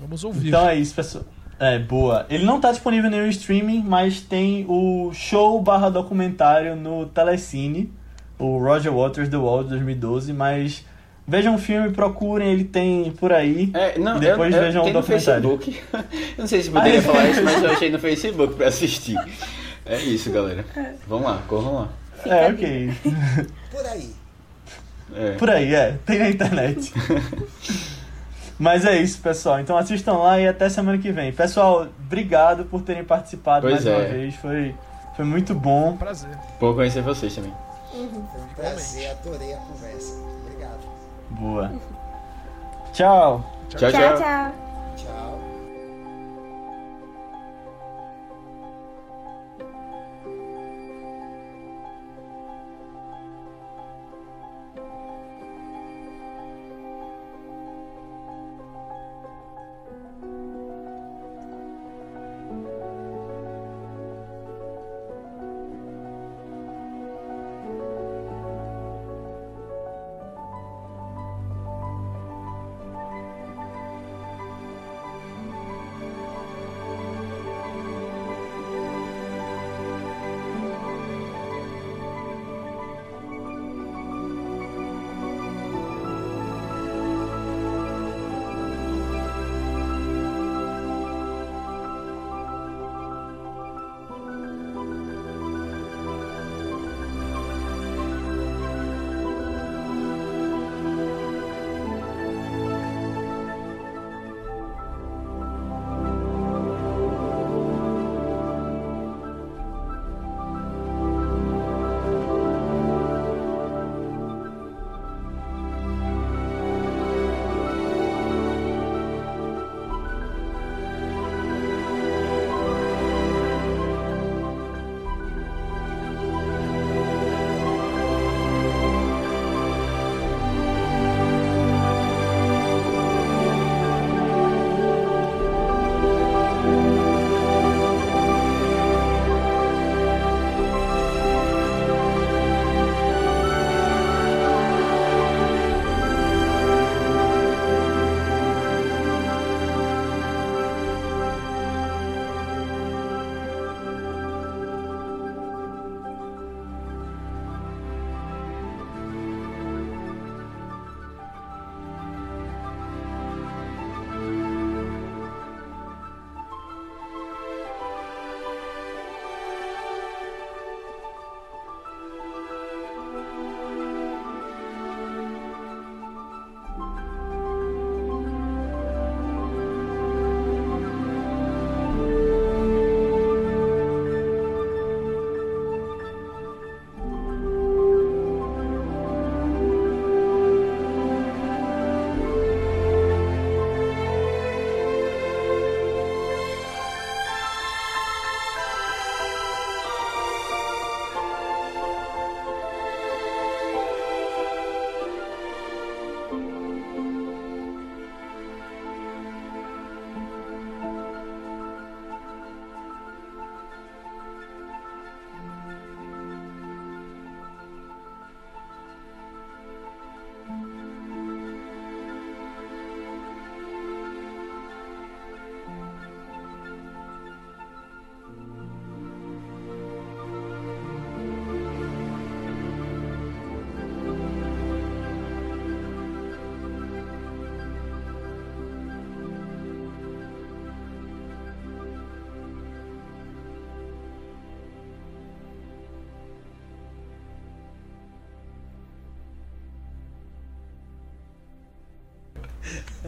Vamos ouvir. Então é isso, pessoal. É, boa. Ele não tá disponível nenhum streaming, mas tem o show barra documentário no Telecine, o Roger Waters The Wall de 2012, mas vejam o filme, procurem, ele tem por aí. É, não, E depois eu, eu vejam o tem no documentário. Facebook. Eu não sei se poderia Ah, é? falar isso, mas eu achei no Facebook pra assistir. É isso, galera. Vamos lá, corram lá. É, ok. Por aí. É. Por aí, é. Tem na internet. Mas é isso, pessoal. Então assistam lá e até semana que vem. Pessoal, obrigado por terem participado Pois mais uma é. vez. Foi, foi muito bom. Prazer. Bom conhecer vocês também. Foi um prazer, adorei a conversa. Obrigado. Boa. Tchau. Tchau, tchau. Tchau, tchau. Tchau.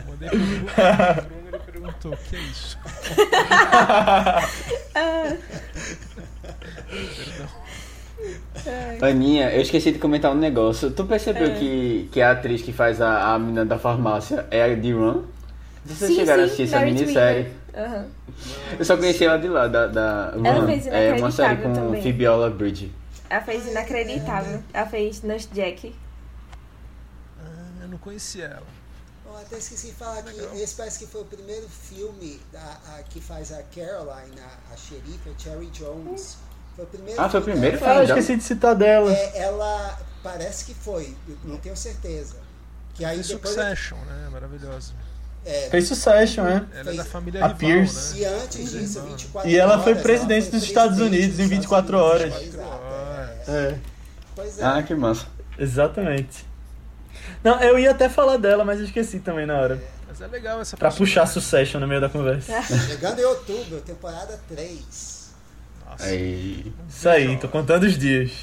Mandei pro Bruno, ele perguntou, o que é isso? Perdão. Aninha, eu esqueci de comentar um negócio. Tu percebeu É. que, que a atriz que faz a, a menina da farmácia é a de Run? Vocês Sim, chegaram a sim, assistir essa minissérie? Aham. Eu só conheci ela de lá, da, da Run. Ela fez é uma série com também. Fibiola Bridge. Ela fez inacreditável. Ela fez Nurse Jack. Ah, eu não conhecia ela. Até esqueci de falar que esse parece que foi o primeiro filme da, a- que faz a Caroline, a, a xerife, a Cherry Jones. Foi o primeiro Ah, foi o filme primeiro dela. Ah, eu esqueci de citar dela. É, ela parece que foi, não tenho certeza. Que aí Fez depois. Succession, né? Maravilhosa. É, Fez Succession, né? Ela é Fez- da família A rival, Pierce. né? e antes disso, 24 E ela foi horas, presidente foi dos Estados Unidos dos em 24 Estados horas. Unidos. Exato, é. É, Pois é. Ah, que massa. exatamente. Não, eu ia até falar dela, mas eu esqueci também na hora. Mas é legal essa Pra puxar Succession no meio da conversa. Chegando em outubro, temporada 3. Nossa. Aí. Isso aí, tô contando os dias.